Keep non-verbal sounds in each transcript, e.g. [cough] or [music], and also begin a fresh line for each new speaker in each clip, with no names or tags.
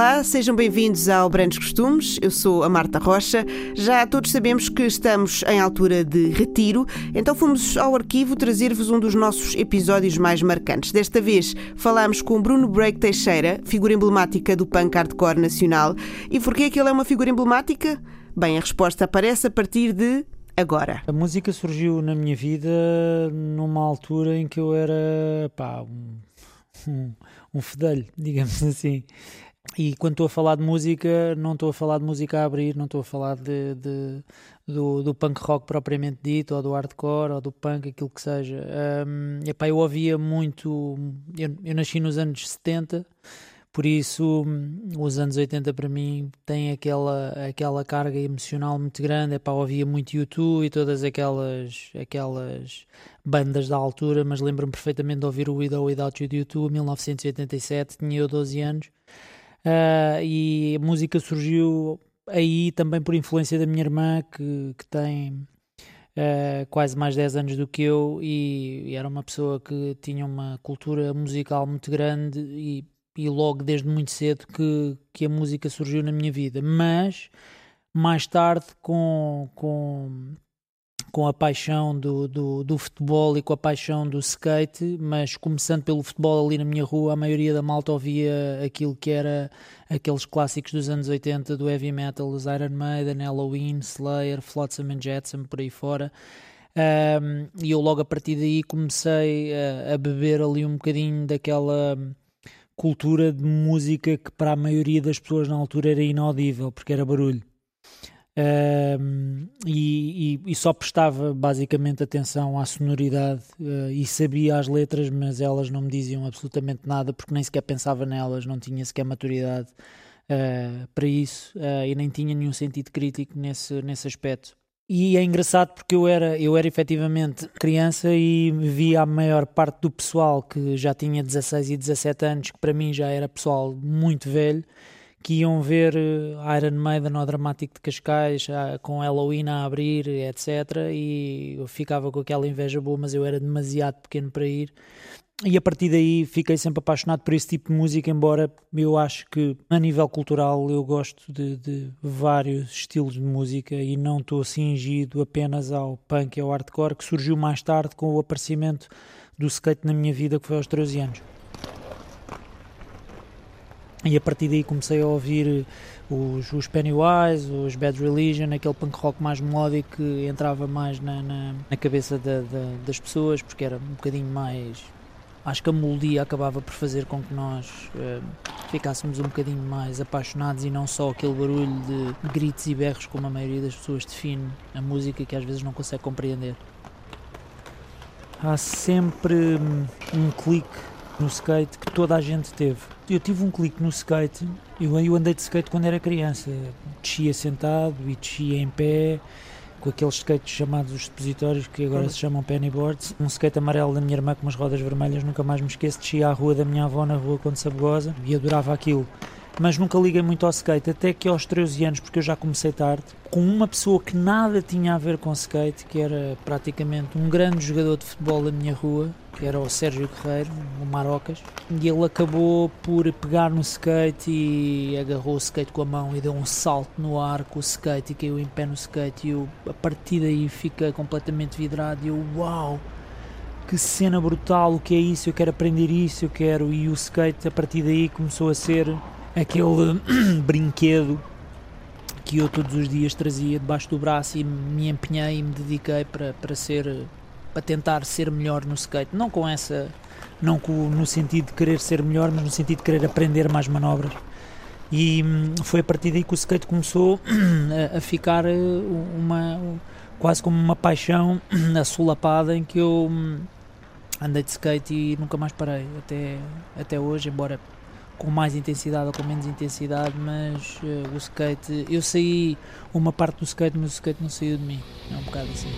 Olá, sejam bem-vindos ao Brandos Costumes. Eu sou a Marta Rocha. Já todos sabemos que estamos em altura de retiro, então fomos ao arquivo trazer-vos um dos nossos episódios mais marcantes. Desta vez falámos com Bruno Break Teixeira, figura emblemática do punk hardcore nacional. E porquê é que ele é uma figura emblemática? Bem, a resposta aparece a partir de agora.
A música surgiu na minha vida numa altura em que eu era pá, um, [laughs] um, um fedelho, digamos assim. E quando estou a falar de música, não estou a falar de música a abrir, não estou a falar de, de do, do, punk rock propriamente dito, ou do hardcore, ou do punk, aquilo que seja. Um, epá, eu ouvia muito. Eu, eu, nasci nos anos 70, por isso os anos 80 para mim têm aquela, aquela carga emocional muito grande. Epá, ouvia muito YouTube e todas aquelas, aquelas bandas da altura, mas lembro-me perfeitamente de ouvir o With Without You de YouTube, 1987, tinha eu 12 anos. Uh, e a música surgiu aí também por influência da minha irmã, que, que tem uh, quase mais 10 anos do que eu, e, e, era uma pessoa que tinha uma cultura musical muito grande, e, e logo desde muito cedo que, que a música surgiu na minha vida. Mas mais tarde, com, com com a paixão do, do, do, futebol e com a paixão do skate, mas começando pelo futebol ali na minha rua, a maioria da malta ouvia aquilo que era aqueles clássicos dos anos 80 do heavy metal, os Iron Maiden, Halloween, Slayer, Flotsam and Jetsam, por aí fora. Um, e eu logo a partir daí comecei a, a beber ali um bocadinho daquela cultura de música que para a maioria das pessoas na altura era inaudível, porque era barulho. E, e, e, só prestava basicamente atenção à sonoridade uh, e sabia as letras, mas elas não me diziam absolutamente nada porque nem sequer pensava nelas, não tinha sequer maturidade uh, para isso ah, e nem tinha nenhum sentido crítico nesse, nesse aspecto. E é engraçado porque eu era, eu era efetivamente criança e via a maior parte do pessoal que já tinha 16 e 17 anos, que para mim já era pessoal muito velho que iam ver eh, Iron Maiden ao Dramático de Cascais, com Halloween a abrir, etc. E eu ficava com aquela inveja boa, mas eu era demasiado pequeno para ir. E a partir daí fiquei sempre apaixonado por esse tipo de música, embora eu acho que a nível cultural eu gosto de, de vários estilos de música e não estou cingido apenas ao punk e ao hardcore, que surgiu mais tarde com o aparecimento do skate na minha vida, que foi aos 13 anos e a partir daí comecei a ouvir os, os Pennywise, os Bad Religion, aquele punk rock mais melódico que entrava mais na, na, na cabeça da, da, das pessoas, porque era um bocadinho mais. Acho que a melodia acabava por fazer com que nós uh, ficássemos um bocadinho mais apaixonados e não só aquele barulho de gritos e berros como a maioria das pessoas define a música que às vezes não consegue compreender. Há sempre um clique no skate que toda a gente teve. Eu tive um clique no skate, eu, eu andei de skate quando era criança, descia sentado e descia em pé, com aqueles skates chamados os expositórios que agora se chamam pennyboards. Um skate amarelo da minha irmã com umas rodas vermelhas, nunca mais me esqueço, descia à rua da minha avó na rua Conde Sabugosa e adorava aquilo mas nunca liguei muito ao skate, até que aos 13 anos, porque eu já comecei tarde, com uma pessoa que nada tinha a ver com skate, que era praticamente um grande jogador de futebol da minha rua, que era o Sérgio Guerreiro, o Marocas, e ele acabou por pegar no skate e agarrou o skate com a mão e deu um salto no ar com o skate e caiu em pé no skate e eu, a partir daí fiquei completamente vidrado e eu, uau! que cena brutal, o que é isso, eu quero aprender isso, eu quero. E o skate a partir daí começou a ser aquele [clears throat] brinquedo que eu todos os dias trazia debaixo do braço e me empenhei e me dediquei para, para ser para tentar ser melhor no skate, não com essa não com, no sentido de querer ser melhor, mas no sentido de querer aprender mais manobras. E hum, foi a partir daí que o skate começou [clears throat] a, a ficar eh, uma quase como uma paixão [clears throat] assolapada em que eu hum, andei de skate e nunca mais parei até até hoje, embora com mais intensidade ou com menos intensidade, mas uh, o skate, eu saí uma parte do skate, mas o skate não saiu de mim. É um bocado assim.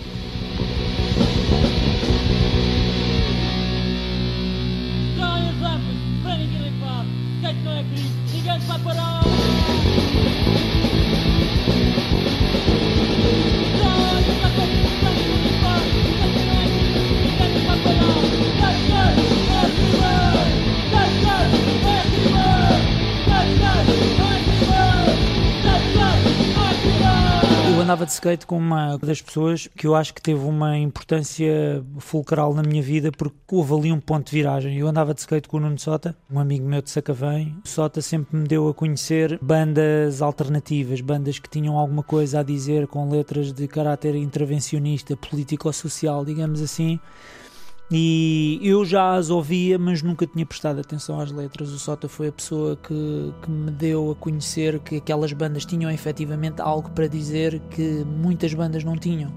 É ninguém vai parar! Andava de skate com uma das pessoas que eu acho que teve uma importância fulcral na minha vida porque houve ali um ponto de viragem. Eu andava de skate com o Nuno Sota, um amigo meu de Sacavém. O Sota sempre me deu a conhecer bandas alternativas, bandas que tinham alguma coisa a dizer com letras de caráter intervencionista, político-social, digamos assim e eu já as ouvia, mas nunca tinha prestado atenção às letras. O Sota foi a pessoa que, que me deu a conhecer que aquelas bandas tinham efetivamente algo para dizer que muitas bandas não tinham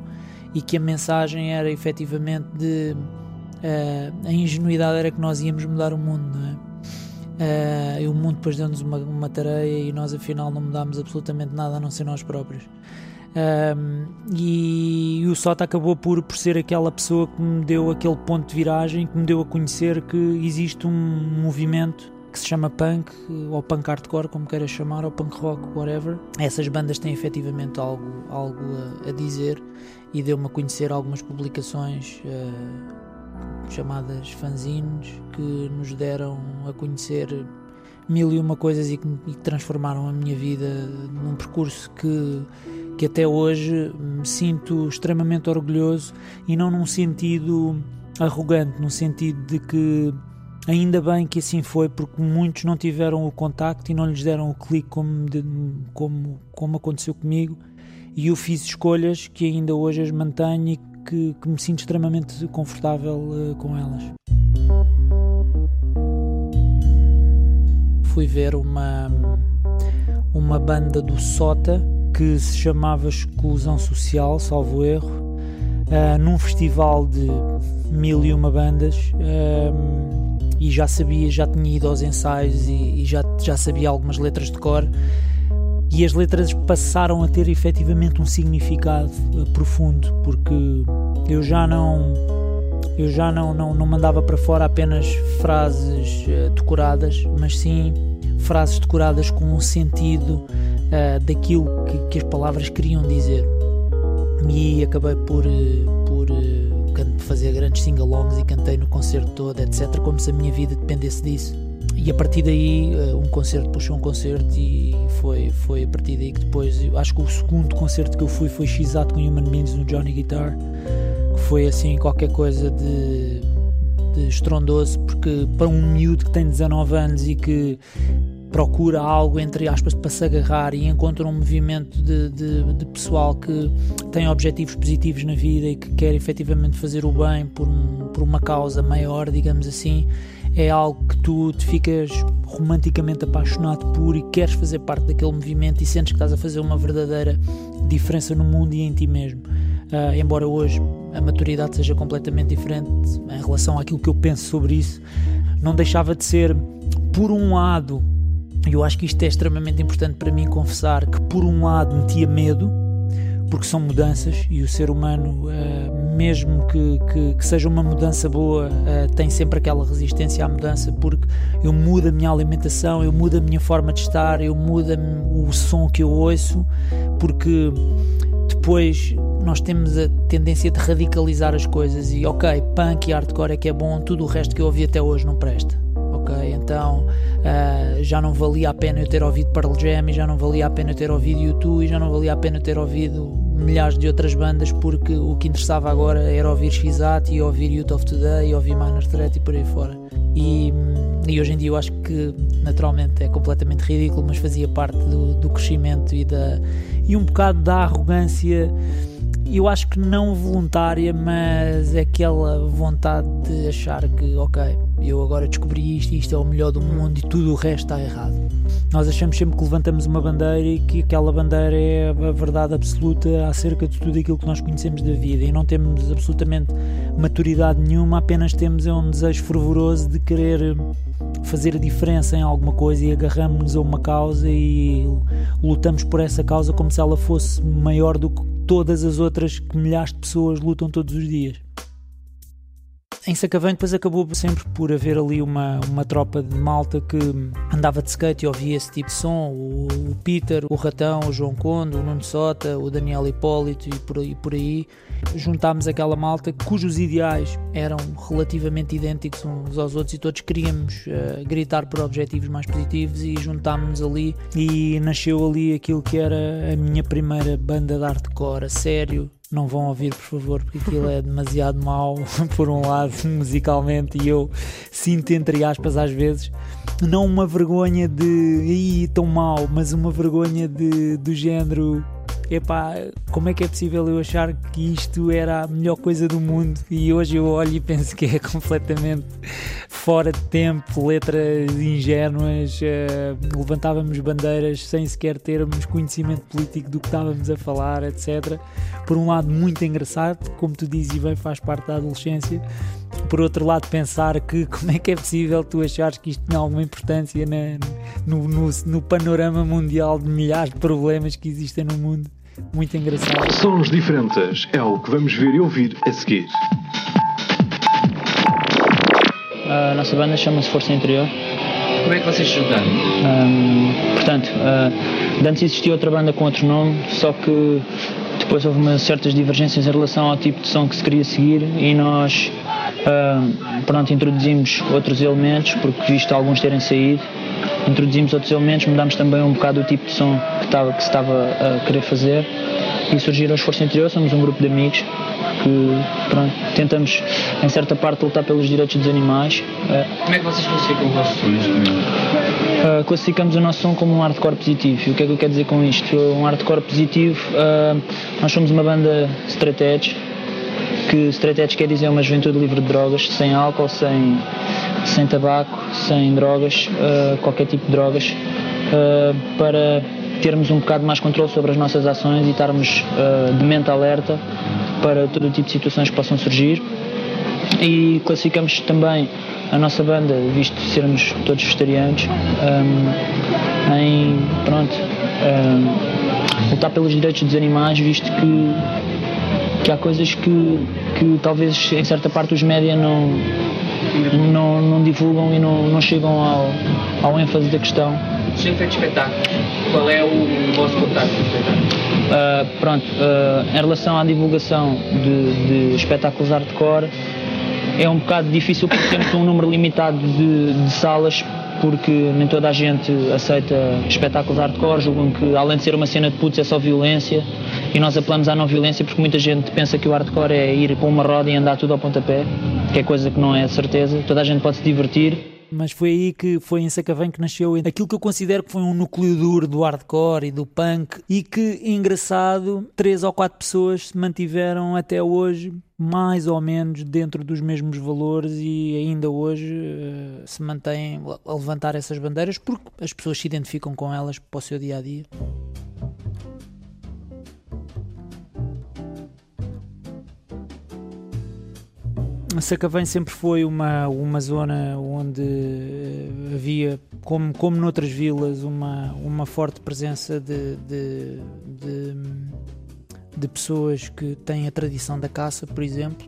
e que a mensagem era efetivamente de uh, a ingenuidade era que nós íamos mudar o mundo, não é? Uh, e o mundo depois deu-nos uma, uma tareia e nós afinal não mudámos absolutamente nada a não ser nós próprios. Um, e, e, o Sota acabou por, por ser aquela pessoa que me deu aquele ponto de viragem, que me deu a conhecer que existe um movimento que se chama punk, ou punk hardcore, como queiras chamar, ou punk rock, whatever. Essas bandas têm efetivamente algo, algo a, a dizer e deu-me a conhecer algumas publicações uh, chamadas fanzines que nos deram a conhecer mil e uma coisas e que, transformaram a minha vida num percurso que que até hoje me sinto extremamente orgulhoso e não num sentido arrogante, no sentido de que ainda bem que assim foi, porque muitos não tiveram o contacto e não lhes deram o clique como, de, como, como aconteceu comigo e eu fiz escolhas que ainda hoje as mantenho e que, que me sinto extremamente confortável uh, com elas. Fui ver uma, uma banda do Sota que se chamava Exclusão Social, salvo erro, uh, num festival de mil e uma bandas. Uh, e já sabia, já tinha ido aos ensaios e, e, já, já sabia algumas letras de cor. E as letras passaram a ter efetivamente um significado uh, profundo, porque eu já não eu já não, não, não mandava para fora apenas frases uh, decoradas, mas sim frases decoradas com um sentido uh, daquilo que, que, as palavras queriam dizer. E acabei por, uh, por fazer grandes sing-alongs e cantei no concerto todo, etc., como se a minha vida dependesse disso. E a partir daí, um concerto puxou um concerto, e foi, foi a partir daí que depois, acho que o segundo concerto que eu fui foi x com Human Beings no Johnny Guitar, foi assim qualquer coisa de, de estrondoso, porque para um miúdo que tem 19 anos e que procura algo, entre aspas, para se agarrar e encontra um movimento de, de, de, pessoal que tem objetivos positivos na vida e que quer efetivamente fazer o bem por, um, por uma causa maior, digamos assim, é algo que tu te ficas romanticamente apaixonado por e queres fazer parte daquele movimento e sentes que estás a fazer uma verdadeira diferença no mundo e em ti mesmo. Uh, embora hoje a maturidade seja completamente diferente em relação àquilo que eu penso sobre isso, não deixava de ser, por um lado, eu acho que isto é extremamente importante para mim confessar que, por um lado, metia medo, porque são mudanças e o ser humano, uh, mesmo que, que, que, seja uma mudança boa, uh, tem sempre aquela resistência à mudança, porque eu mudo a minha alimentação, eu mudo a minha forma de estar, eu mudo o som que eu ouço, porque depois nós temos a tendência de radicalizar as coisas e, ok, punk e hardcore é que é bom, tudo o resto que eu ouvi até hoje não presta ok? Então uh, já não valia a pena eu ter ouvido Pearl Jam, e já não valia a pena eu ter ouvido YouTube, e já não valia a pena eu ter ouvido milhares de outras bandas, porque o que interessava agora era ouvir Xat e ouvir Youth of Today e ouvir Minor Threat e por aí fora. E, e, hoje em dia eu acho que naturalmente é completamente ridículo, mas fazia parte do, do crescimento e, da, e um bocado da arrogância eu acho que não voluntária, mas é aquela vontade de achar que, ok, eu agora descobri isto e isto é o melhor do mundo e tudo o resto está errado. Nós achamos sempre que levantamos uma bandeira e que aquela bandeira é a verdade absoluta acerca de tudo aquilo que nós conhecemos da vida e não temos absolutamente maturidade nenhuma, apenas temos é um desejo fervoroso de querer fazer a diferença em alguma coisa e agarramos-nos a uma causa e lutamos por essa causa como se ela fosse maior do que todas as outras que milhares de pessoas lutam todos os dias. Em Sacavém depois acabou sempre por haver ali uma, uma tropa de malta que andava de skate e ouvia esse tipo de som. O, o Peter, o Ratão, o João Conde, o Nuno Sota, o Daniel Hipólito e por aí. Por aí juntámos aquela malta cujos ideais eram relativamente idênticos uns aos outros e todos queríamos uh, gritar por objetivos mais positivos e juntámos-nos ali e nasceu ali aquilo que era a minha primeira banda de hardcore a sério não vão ouvir, por favor, porque aquilo é demasiado mau, [laughs] por um lado, musicalmente, e eu sinto, entre aspas, às vezes, não uma vergonha de, ih, tão mau, mas uma vergonha de, do género epá, como é que é possível eu achar que isto era a melhor coisa do mundo e hoje eu olho e penso que é [laughs] completamente fora de tempo, letras ingênuas, uh, levantávamos bandeiras sem sequer termos conhecimento político do que estávamos a falar, etc. Por um lado, muito engraçado, como tu dizes bem, faz parte da adolescência. Por outro lado, pensar que [laughs] como é que é possível tu achares que isto tem alguma importância na, no, no, no panorama mundial de milhares de problemas que existem no mundo muito engraçado.
Sons diferentes é o que vamos ver e ouvir a seguir.
A nossa banda chama-se Força Interior.
Como é que vocês se juntaram?
Um, portanto, uh, antes existia outra banda com outro nome, só que depois houve umas certas divergências em relação ao tipo de som que se queria seguir e nós uh, pronto, introduzimos outros elementos, porque visto alguns terem saído, introduzimos outros elementos, mudámos também um bocado o tipo de som que, estava, que se estava a querer fazer e surgiram os Força Interior, somos um grupo de amigos que pronto, tentamos em certa parte lutar pelos direitos dos animais.
Como é que vocês classificam o vosso som neste momento?
Uh, classificamos o nosso som como um hardcore positivo. E o que é que eu quero dizer com isto? Um hardcore positivo, uh, nós somos uma banda straight edge, que straight edge quer dizer uma juventude livre de drogas, sem álcool, sem sem tabaco, sem drogas, uh, qualquer tipo de drogas, uh, para termos um bocado mais controle sobre as nossas ações e estarmos uh, de mente alerta para todo o tipo de situações que possam surgir. E classificamos também a nossa banda, visto sermos todos vegetarianos, um, em pronto, um, lutar pelos direitos dos animais, visto que, que há coisas que, que talvez em certa parte os média não, não, não divulgam e não, não chegam ao, ao ênfase da questão.
Sem feito espetáculo, qual é o vosso contato com o espetáculo?
Uh, pronto, uh, em relação à divulgação de, de espetáculos hardcore, é um bocado difícil porque temos um número limitado de, de salas porque nem toda a gente aceita espetáculos hardcore, julgam que além de ser uma cena de putos é só violência e nós apelamos à não violência porque muita gente pensa que o hardcore é ir para uma roda e andar tudo ao pontapé, que é coisa que não é certeza. Toda a gente pode se divertir.
Mas foi aí que foi em Sacavém que nasceu aquilo que eu considero que foi um núcleo duro do hardcore e do punk e que, engraçado, três ou quatro pessoas se mantiveram até hoje mais ou menos dentro dos mesmos valores e ainda hoje uh, se mantêm a levantar essas bandeiras porque as pessoas se identificam com elas para o seu dia a dia. Sacavém sempre foi uma, uma zona onde eh, havia, como, como noutras vilas, uma, uma forte presença de, de, de, de pessoas que têm a tradição da caça, por exemplo,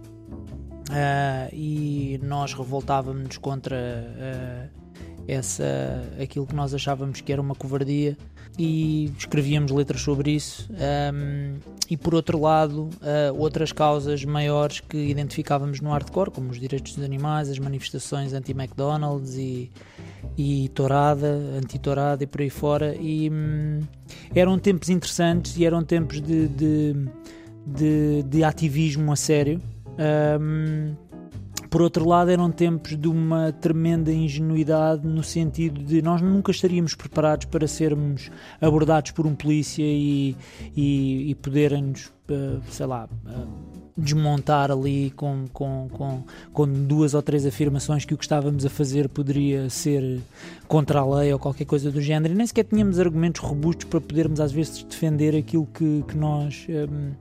uh, e nós revoltávamos contra uh, essa, aquilo que nós achávamos que era uma covardia e escrevíamos letras sobre isso. Um, e por outro lado, uh, outras causas maiores que identificávamos no hardcore, como os direitos dos animais, as manifestações anti-McDonald's e, e tourada, anti-tourada e por aí fora. E um, eram tempos interessantes e eram tempos de, de, de, de ativismo a sério. Um, por outro lado, eram tempos de uma tremenda ingenuidade no sentido de nós nunca estaríamos preparados para sermos abordados por um polícia e, e, e poderem-nos, uh, sei lá, uh, desmontar ali com, com, com, com duas ou três afirmações que o que estávamos a fazer poderia ser contra a lei ou qualquer coisa do género. E nem sequer tínhamos argumentos robustos para podermos às vezes defender aquilo que, que nós. Um,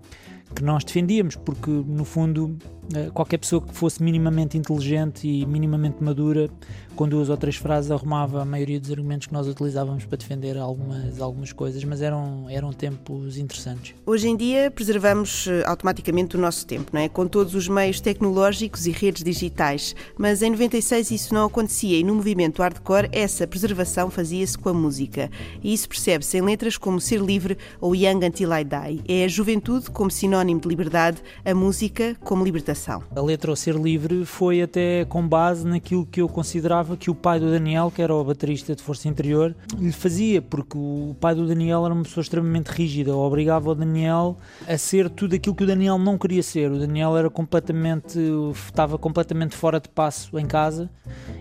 que nós defendíamos, porque no fundo eh, qualquer pessoa que fosse minimamente inteligente e minimamente madura, com duas ou três frases, arrumava a maioria dos argumentos que nós utilizávamos para defender algumas, algumas coisas, mas eram, eram tempos interessantes.
Hoje em dia preservamos eh, automaticamente o nosso tempo, não é? Com todos os meios tecnológicos e redes digitais, mas em 96 isso não acontecia e no movimento hardcore essa preservação fazia-se com a música. E isso percebe-se em letras como Ser Livre ou Young Until I Die. É a juventude como sinónimo de liberdade, a música como libertação.
A letra ao Ser Livre foi até com base naquilo que eu considerava que o pai do Daniel, que era o baterista de Força Interior, lhe fazia, porque o pai do Daniel era uma pessoa extremamente rígida, obrigava o Daniel a ser tudo aquilo que o Daniel não queria ser. O Daniel era completamente, estava completamente fora de passo em casa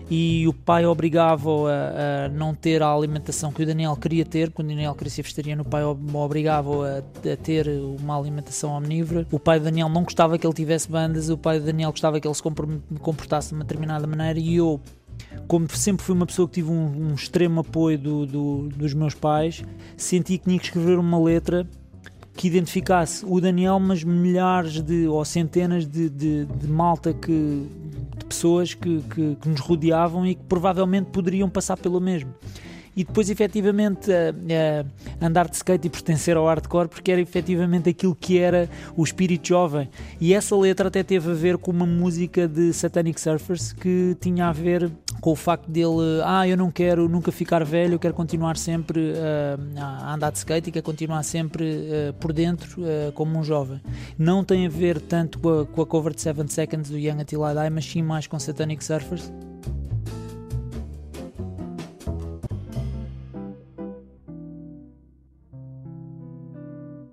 e o pai obrigava-o a, a, não ter a alimentação que o Daniel queria ter, quando o Daniel queria ser vegetariano, o pai obrigava-o a, a, ter uma alimentação omnívora. O pai do Daniel não gostava que ele tivesse bandas, o pai do Daniel gostava que ele se comportasse de uma determinada maneira e eu como sempre fui uma pessoa que tive um, um extremo apoio do, do, dos meus pais, senti que tinha que escrever uma letra que identificasse o Daniel, mas milhares de ou centenas de, de, de malta que de pessoas que, que, que, nos rodeavam e que provavelmente poderiam passar pelo mesmo e depois efetivamente andar de skate e pertencer ao hardcore porque era efetivamente aquilo que era o espírito jovem. E essa letra até teve a ver com uma música de Satanic Surfers que tinha a ver com o facto dele ah eu não quero nunca ficar velho eu quero continuar sempre uh, a andar de skate e quero continuar sempre uh, por dentro uh, como um jovem. Não tem a ver tanto com a, com a cover de 7 Seconds do Young Until Die mas sim mais com Satanic Surfers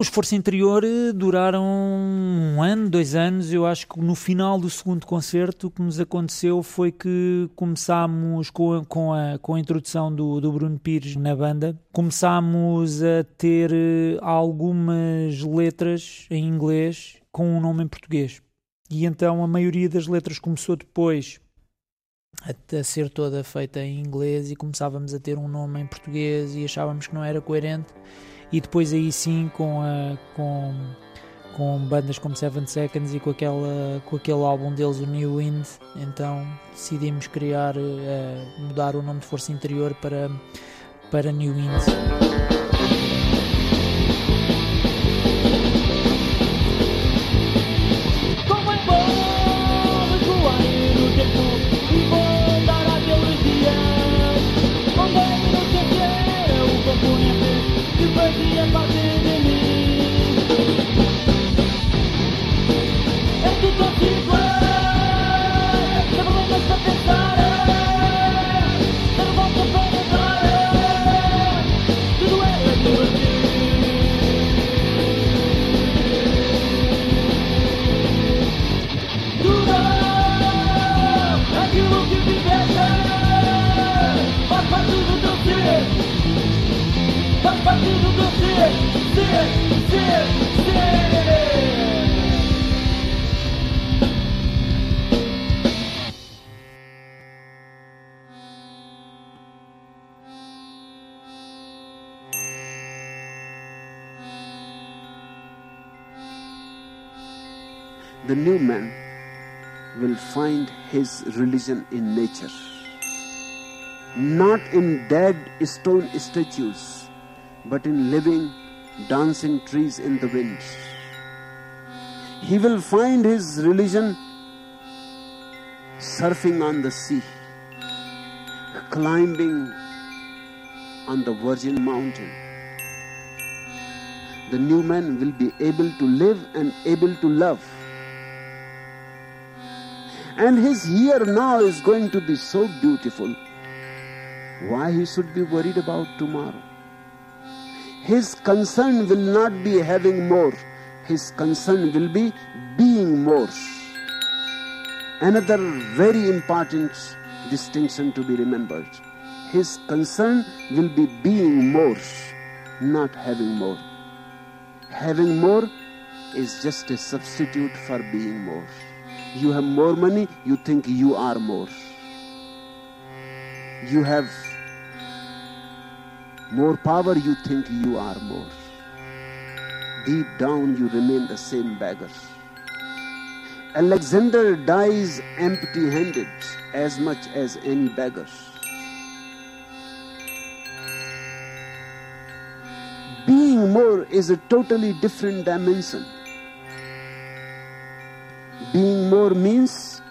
Os Força Interior eh, duraram um ano, dois anos. Eu acho que no final do segundo concerto o que nos aconteceu foi que começámos com a, com a, com a introdução do, do Bruno Pires na banda, começámos a ter eh, algumas letras em inglês com um nome em português. E então a maioria das letras começou depois a, a ser toda feita em inglês e começávamos a ter um nome em português e achávamos que não era coerente e depois aí sim com, a, com, com bandas como Seven Seconds e com, aquela, com aquele álbum deles, o New Wind, então decidimos criar, uh, mudar o nome de Força Interior para, para New Wind.
The new man will find his religion in nature, not in dead stone statues, but in living, dancing trees in the wind. He will find his religion surfing on the sea, climbing on the Virgin Mountain. The new man will be able to live and able to love and his here now is going to be so beautiful. Why he should be worried about tomorrow? His concern will not be having more, his concern will be being more. Another very important distinction to be remembered. His concern will be being more, not having more. Having more is just a substitute for being more. You have more money, you think you are more. You have more power, you think you are more. Deep down, you remain the same beggar. Alexander dies empty handed as much as any beggar. Being more is a totally different dimension. Being more means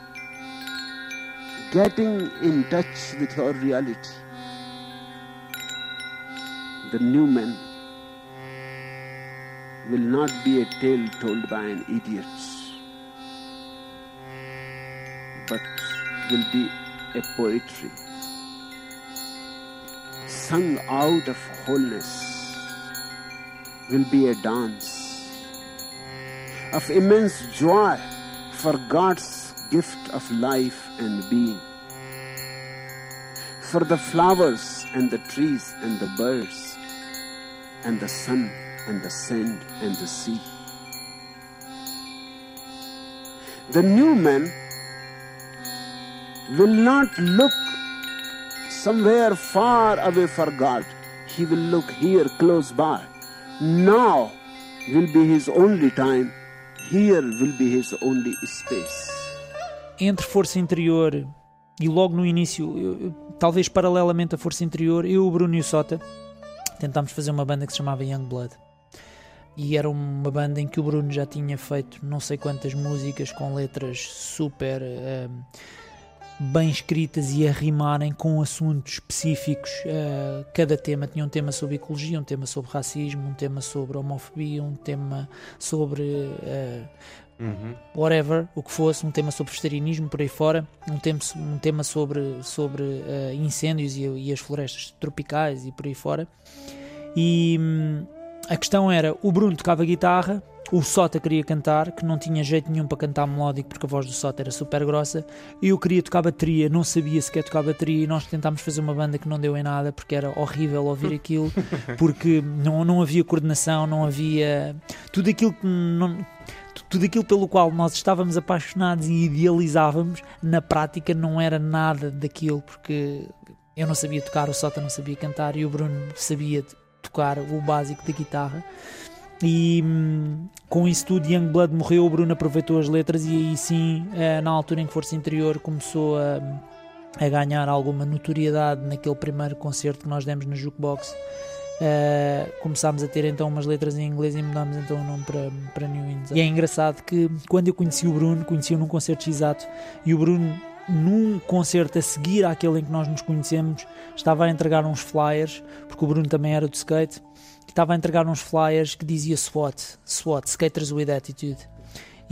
getting in touch with our reality. The new man will not be a tale told by an idiot, but will be a poetry sung out of wholeness, will be a dance of immense joy for God's gift of life and being, for the flowers and the trees and the birds and the sun and the sand and the sea. The new man will not look somewhere far away for God. He will look here close by. Now will be his only time. Here will be his only space.
Entre força interior e logo no início, eu- talvez paralelamente à força interior, eu, o Bruno e o Sota tentámos fazer uma banda que se chamava Young Blood. E era uma banda em que o Bruno já tinha feito não sei quantas músicas com letras super eh, bem escritas e a rimarem com assuntos específicos. Eh, cada tema tinha um tema sobre ecologia, um tema sobre racismo, um tema sobre homofobia, um tema sobre eh, whatever, o que fosse, um tema sobre vegetarianismo por aí fora, um tema, um tema sobre, sobre eh, incêndios e, e as florestas tropicais e por aí fora. E hum, a questão era: o Bruno tocava guitarra, o Sota queria cantar, que não tinha jeito nenhum para cantar melódico porque a voz do Sota era super grossa. Eu queria tocar bateria, não sabia sequer tocar bateria e nós tentámos fazer uma banda que não deu em nada porque era horrível ouvir [laughs] aquilo, porque não, não havia coordenação, não havia. Tudo aquilo que não tu- tudo aquilo pelo qual nós estávamos apaixonados e idealizávamos, na prática não era nada daquilo, porque eu não sabia tocar, o Sota não sabia cantar e o Bruno sabia tocar o básico da guitarra. E hum, com isso tudo, Youngblood morreu, o Bruno aproveitou as letras e aí sim, eh, na altura em que Força Interior começou a, a ganhar alguma notoriedade naquele primeiro concerto que nós demos na Jukebox. Uh, começámos a ter então umas letras em inglês e mudámos então o nome para, para New Winds. E é engraçado que quando eu conheci o Bruno, conheci-o num concerto exato e o Bruno, num concerto a seguir àquele em que nós nos conhecemos, estava a entregar uns flyers, porque o Bruno também era do skate, e estava a entregar uns flyers que dizia SWAT, SWAT, Skaters with Attitude.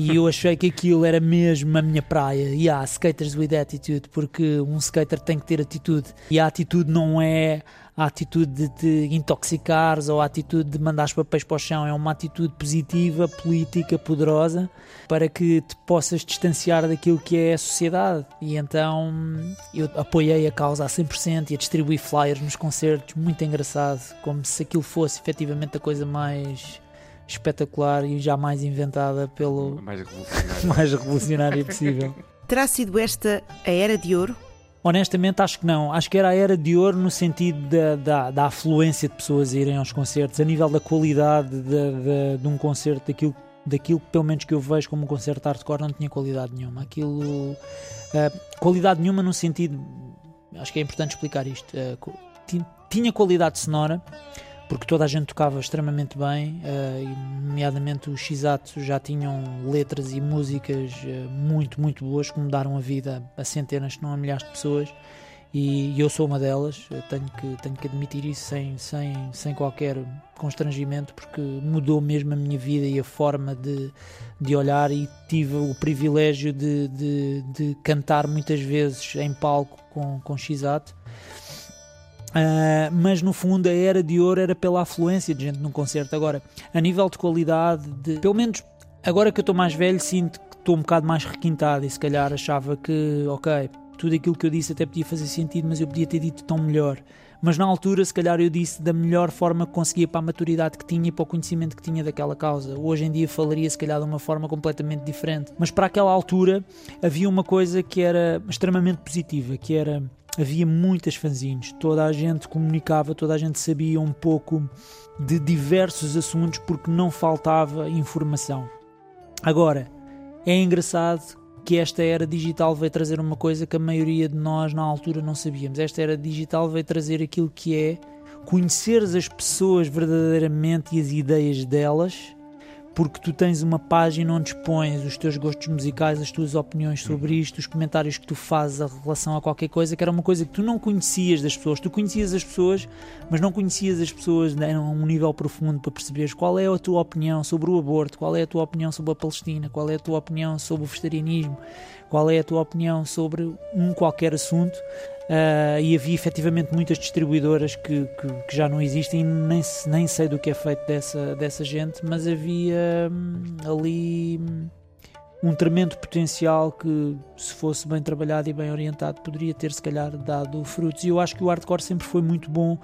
E eu achei que aquilo era mesmo a minha praia. E há skaters with attitude, porque um skater tem que ter atitude. E a atitude não é a atitude de te intoxicares ou a atitude de mandares papéis para o chão. É uma atitude positiva, política, poderosa, para que te possas distanciar daquilo que é a sociedade. E então eu apoiei a causa a 100% e a distribuir flyers nos concertos. Muito engraçado, como se aquilo fosse efetivamente a coisa mais espetacular e jamais inventada pelo
Mais [laughs] revolucionário.
mais revolucionária possível.
Terá sido esta a era de ouro?
Honestamente, acho que não. Acho que era a era de ouro no sentido da, da, da afluência de pessoas a irem aos concertos, a nível da qualidade de, de, de um concerto, daquilo, daquilo que pelo menos que eu vejo como um concerto de hardcore não tinha qualidade nenhuma. Aquilo. eh, qualidade nenhuma no sentido. Acho que é importante explicar isto. ti- tinha qualidade sonora, porque toda a gente tocava extremamente bem, eh, e nomeadamente os X-Atos já tinham letras e músicas eh, muito, muito boas que mudaram a vida a centenas, se não a milhares de pessoas. E eu sou uma delas, eu tenho que, tenho que admitir isso sem, sem, sem qualquer constrangimento, porque mudou mesmo a minha vida e a forma de, de olhar. E tive o privilégio de, de, de cantar muitas vezes em palco com, com X-Ato. Uh, mas no fundo a era de ouro era pela afluência de gente num concerto. Agora, a nível de qualidade, de, pelo menos agora que eu estou mais velho, sinto que estou um bocado mais requintado e se calhar achava que, ok, tudo aquilo que eu disse até podia fazer sentido, mas eu podia ter dito tão melhor. Mas na altura, se calhar, eu disse da melhor forma que conseguia para a maturidade que tinha e para o conhecimento que tinha daquela causa. Hoje em dia falaria, se calhar, de uma forma completamente diferente. Mas para aquela altura havia uma coisa que era extremamente positiva, que era havia muitas fanzines, toda a gente comunicava, toda a gente sabia um pouco de diversos assuntos porque não faltava informação. Agora, é engraçado que esta era digital veio trazer uma coisa que a maioria de nós na altura não sabíamos. Esta era digital veio trazer aquilo que é conhecer as pessoas verdadeiramente e as ideias delas porque tu tens uma página onde expões os teus gostos musicais, as tuas opiniões sobre isto, os comentários que tu fazes a relação a qualquer coisa, que era uma coisa que tu não conhecias das pessoas. Tu conhecias as pessoas, mas não conhecias as pessoas a um nível profundo para perceberes qual é a tua opinião sobre o aborto, qual é a tua opinião sobre a Palestina, qual é a tua opinião sobre o vegetarianismo, qual é a tua opinião sobre um qualquer assunto. Uh, e havia efetivamente muitas distribuidoras que, que, que, já não existem, nem, nem sei do que é feito dessa, dessa gente, mas havia hum, ali hum, um tremendo potencial que, se fosse bem trabalhado e bem orientado, poderia ter se calhar dado frutos. E eu acho que o hardcore sempre foi muito bom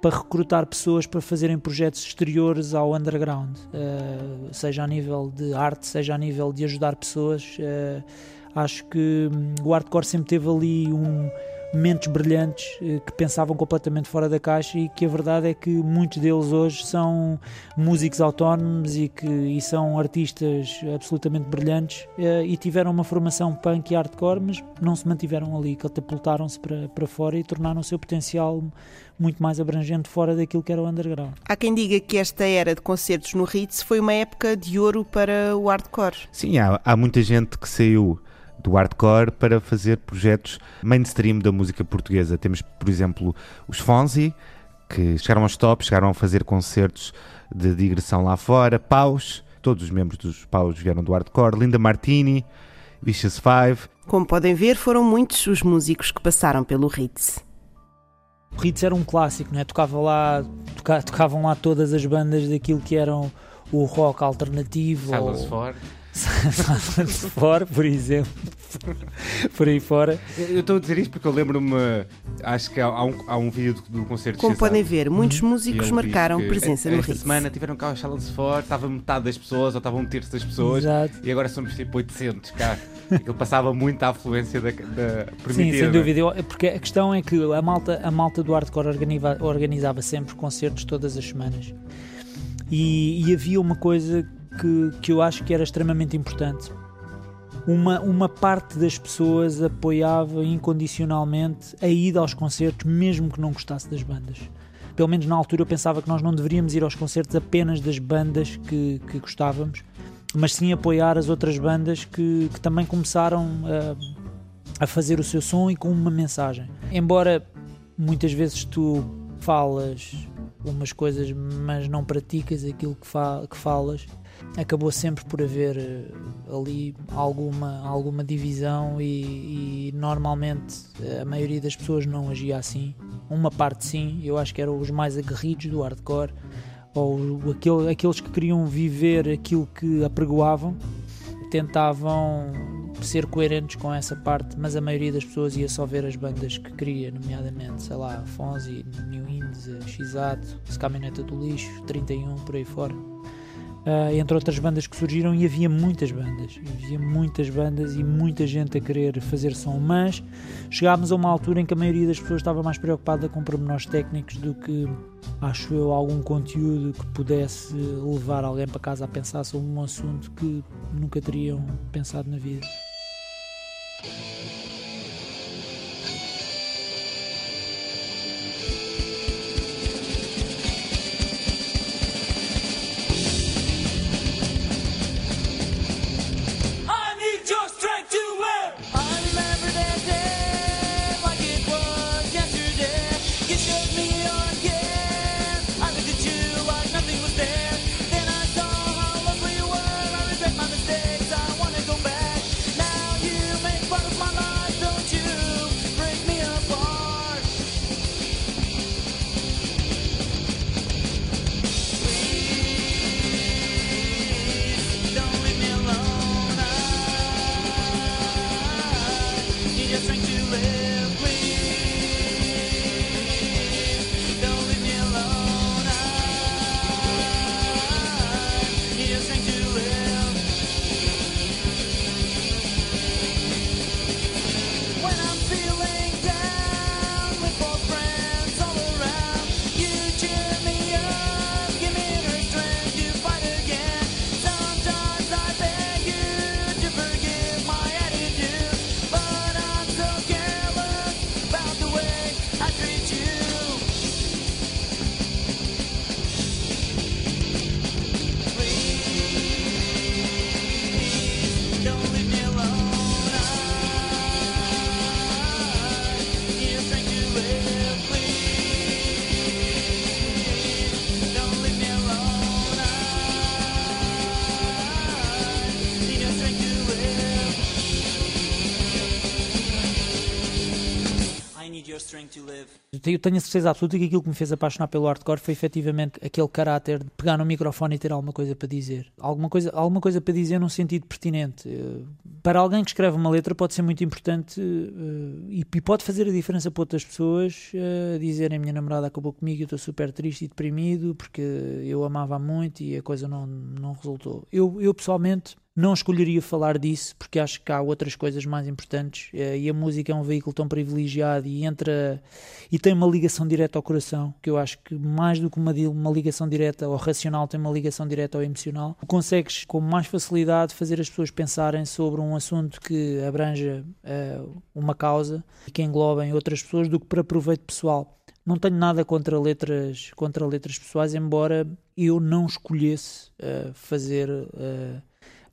para recrutar pessoas para fazerem projetos exteriores ao underground, uh, seja a nível de arte, seja a nível de ajudar pessoas. Uh, acho que hum, o hardcore sempre teve ali um mentes brilhantes eh, que pensavam completamente fora da caixa e que a verdade é que muitos deles hoje são músicos autónomos e que e são artistas absolutamente brilhantes eh, e tiveram uma formação punk e hardcore, mas não se mantiveram ali, catapultaram-se para, para fora e tornaram o seu potencial muito mais abrangente fora daquilo que era o underground.
Há quem diga que esta era de concertos no Ritz foi uma época de ouro para o hardcore.
Sim, há, há muita gente que saiu do hardcore para fazer projetos mainstream da música portuguesa. Temos, por exemplo, os Fonzi, que chegaram aos top, chegaram a fazer concertos de digressão lá fora, Paus, todos os membros dos Paus vieram do hardcore, Linda Martini, Vicious Five.
Como podem ver, foram muitos os músicos que passaram pelo Ritz.
O Ritz era um clássico, não é? Tocava lá, toca, tocavam lá todas as bandas daquilo que eram o rock alternativo.
Silence ou... [laughs]
fora, por exemplo, por aí fora.
Eu estou a dizer isto porque eu lembro-me, acho que há um, há um vídeo do, do concerto
Como
de
podem ver, muitos uhum. músicos marcaram presença no
Esta
Ritz.
semana tiveram cá o Challenge fora, estava metade das pessoas ou estavam um terço das pessoas
Exato.
e agora somos tipo 800 cá. Aquilo passava muito à afluência da, da permitida.
Sim, sem dúvida. Porque a questão é que a malta, a malta do hardcore organizava, organizava sempre concertos todas as semanas. E, e havia uma coisa que, que eu acho que era extremamente importante. Uma, uma parte das pessoas apoiava incondicionalmente a ida aos concertos, mesmo que não gostasse das bandas. Pelo menos na altura eu pensava que nós não deveríamos ir aos concertos apenas das bandas que, que gostávamos, mas sim apoiar as outras bandas que, que também começaram a, a fazer o seu som e com uma mensagem. Embora muitas vezes tu falas umas coisas, mas não praticas aquilo que, fa que falas, acabou sempre por haver eh, ali alguma, alguma divisão e, e, normalmente a maioria das pessoas não agia assim. Uma parte sim, eu acho que eram os mais aguerridos do hardcore, ou aquele, aqueles que queriam viver aquilo que apregoavam, tentavam ser coerentes com essa parte, mas a maioria das pessoas ia só ver as bandas que queria, nomeadamente, sei lá, Fonzi, New Indies, X-Ato, Caminhoneta do Lixo, 31, por aí fora uh, entre outras bandas que surgiram, e havia muitas bandas, havia muitas bandas e muita gente a querer fazer som, mas chegámos a uma altura em que a maioria das pessoas estava mais preocupada com pormenores técnicos do que, acho eu, algum conteúdo que pudesse levar alguém para casa a pensar sobre um assunto que nunca teriam pensado na vida. Eu tenho a certeza absoluta que aquilo que me fez apaixonar pelo hardcore foi efetivamente aquele caráter de pegar no microfone e ter alguma coisa para dizer. Alguma coisa, alguma coisa para dizer num sentido pertinente. Eh, para alguém que escreve uma letra pode ser muito importante uh, e, pode fazer a diferença para outras pessoas uh, dizerem minha namorada acabou comigo, eu estou super triste e deprimido porque eu amava muito e a coisa não, não resultou. Eu, eu pessoalmente não escolheria falar disso porque acho que há outras coisas mais importantes uh, e a música é um veículo tão privilegiado e entra e tem uma ligação direta ao coração que eu acho que mais do que uma, uma ligação direta ao racional tem uma ligação direta ao emocional. Consegues com mais facilidade fazer as pessoas pensarem sobre um um assunto que abranja uh, uma causa e que englobem outras pessoas do que para proveito pessoal. Não tenho nada contra letras, contra letras pessoais, embora eu não escolhesse uh, fazer uh,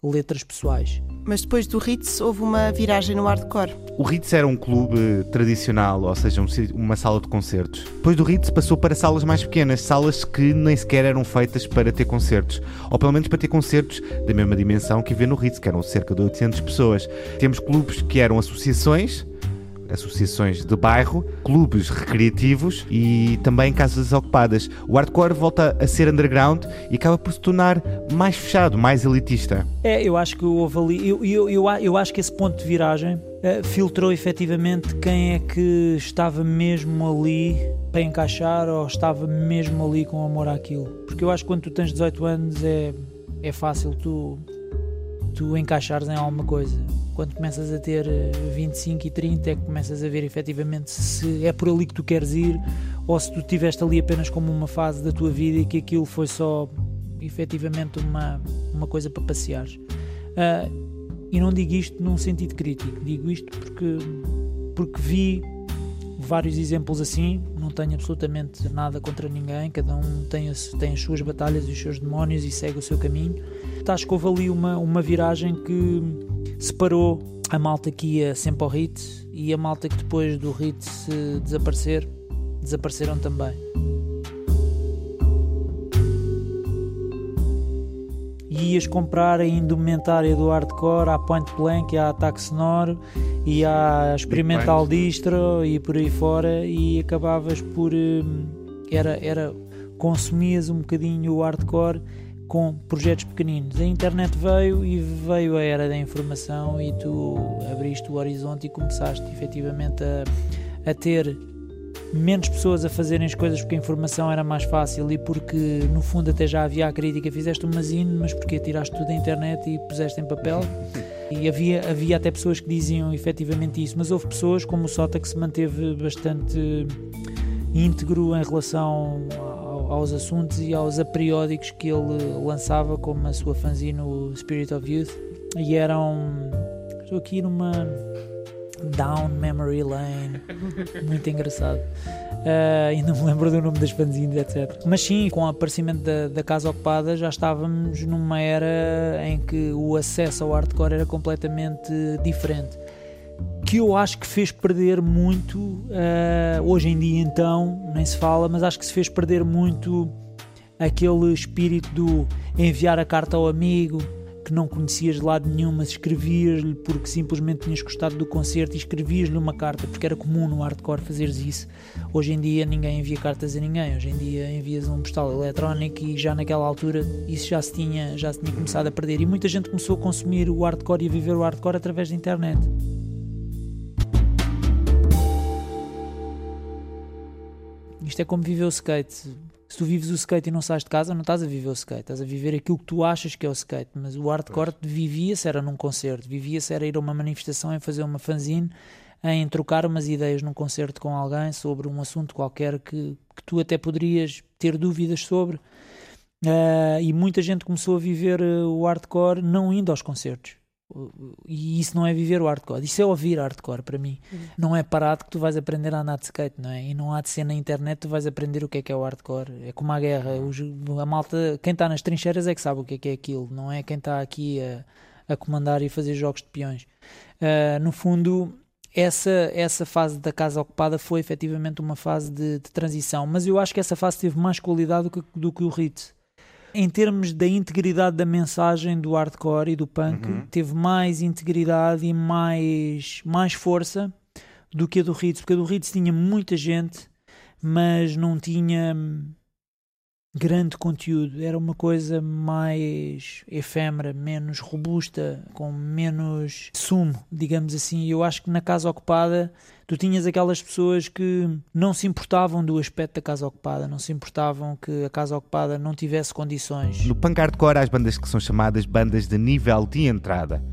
letras pessoais.
Mas depois do Ritz houve uma viragem no hardcore.
O Ritz era um clube tradicional, ou seja, uma sala de concertos. Depois do Ritz passou para salas mais pequenas, salas que nem sequer eram feitas para ter concertos, ou pelo menos para ter concertos da mesma dimensão que havia no Ritz, que eram cerca de 800 pessoas. Temos clubes que eram associações, associações de bairro, clubes recreativos e também casas ocupadas. O hardcore volta a ser underground e acaba por se tornar mais fechado, mais elitista.
É, eu acho que houve ali, eu, eu, eu, eu acho que esse ponto de viragem uh, filtrou efetivamente quem é que estava mesmo ali para encaixar ou estava mesmo ali com amor àquilo. Porque eu acho que quando tu tens 18 anos é, é fácil tu, tu encaixares em alguma coisa quando começas a ter 25 eh, e 30 é que começas a ver efetivamente se é por ali que tu queres ir ou se tu estiveste ali apenas como uma fase da tua vida e que aquilo foi só efetivamente uma, uma coisa para passear. Uh, e não digo isto num sentido crítico, digo isto porque, porque vi vários exemplos assim, não tenho absolutamente nada contra ninguém, cada um tem, as, tem as suas batalhas e os seus demónios e segue o seu caminho. Acho que houve ali uma, uma viragem que separou a malta que ia sempre ao hit e a malta que depois do hit se desaparecer, desapareceram também. E ias comprar a indumentária do hardcore à Point Blank, à Ataque Sonoro e à Experimental Distro e por aí fora e acabavas por... Hum, era, era consumias um bocadinho o hardcore com projetos pequeninos. A internet veio e veio a era da informação e tu abriste o horizonte e começaste efetivamente a, a ter menos pessoas a fazerem as coisas porque a informação era mais fácil e porque no fundo até já havia a crítica, fizeste um zine, mas porque tiraste tudo da internet e puseste em papel? [laughs] E havia, havia até pessoas que diziam efetivamente isso, mas houve pessoas como o Sota que se manteve bastante íntegro em relação aos assuntos e aos aperiódicos que ele lançava, como a sua fanzine, o Spirit of Youth, e eram. Estou aqui numa. Down Memory Lane, [laughs] muito engraçado. Uh, ainda me lembro do nome das fanzines, etc. Mas sim, com o aparecimento da, da Casa Ocupada, já estávamos numa era em que o acesso ao hardcore era completamente diferente que eu acho que fez perder muito, uh, hoje em dia então, nem se fala, mas acho que se fez perder muito aquele espírito do enviar a carta ao amigo que não conhecias de lado nenhum, mas escrevias-lhe porque simplesmente tinhas gostado do concerto e escrevias-lhe uma carta, porque era comum no hardcore fazeres isso. Hoje em dia ninguém envia cartas a ninguém, hoje em dia envias um postal eletrónico e já naquela altura isso já se tinha, já se tinha começado a perder. E muita gente começou a consumir o hardcore e a viver o hardcore através da internet. Isto é como viver o skate. Se tu vives o skate e não sais de casa, não estás a viver o skate, estás a viver aquilo que tu achas que é o skate. Mas o hardcore vivia-se era num concerto, vivia-se era ir a uma manifestação e fazer uma fanzine, em trocar umas ideias num concerto com alguém sobre um assunto qualquer que, que tu até poderias ter dúvidas sobre. Uh, e muita gente começou a viver uh, o hardcore não indo aos concertos. E isso não é viver o hardcore, isso é ouvir hardcore para mim. Uhum. Não é parado que tu vais aprender a andar de skate, não é? E não há de ser na internet tu vais aprender o que é que é o hardcore. É como a guerra, os, a malta, quem está nas trincheiras é que sabe o que é que é aquilo, não é quem está aqui a, a comandar e fazer jogos de peões. Uh, no fundo, essa, essa fase da casa ocupada foi efetivamente uma fase de, de transição, mas eu acho que essa fase teve mais qualidade do que, do que o Ritz. Em termos da integridade da mensagem do hardcore e do punk,
Uhum.
teve mais integridade e mais, mais força do que a do Ritz, porque a do Ritz tinha muita gente, mas não tinha grande conteúdo, era uma coisa mais efêmera, menos robusta, com menos sumo, digamos assim. Eu acho que na casa ocupada tu tinhas aquelas pessoas que não se importavam do aspecto da casa ocupada, não se importavam que a casa ocupada não tivesse condições.
No punk hardcore há as bandas que são chamadas bandas de nível de entrada.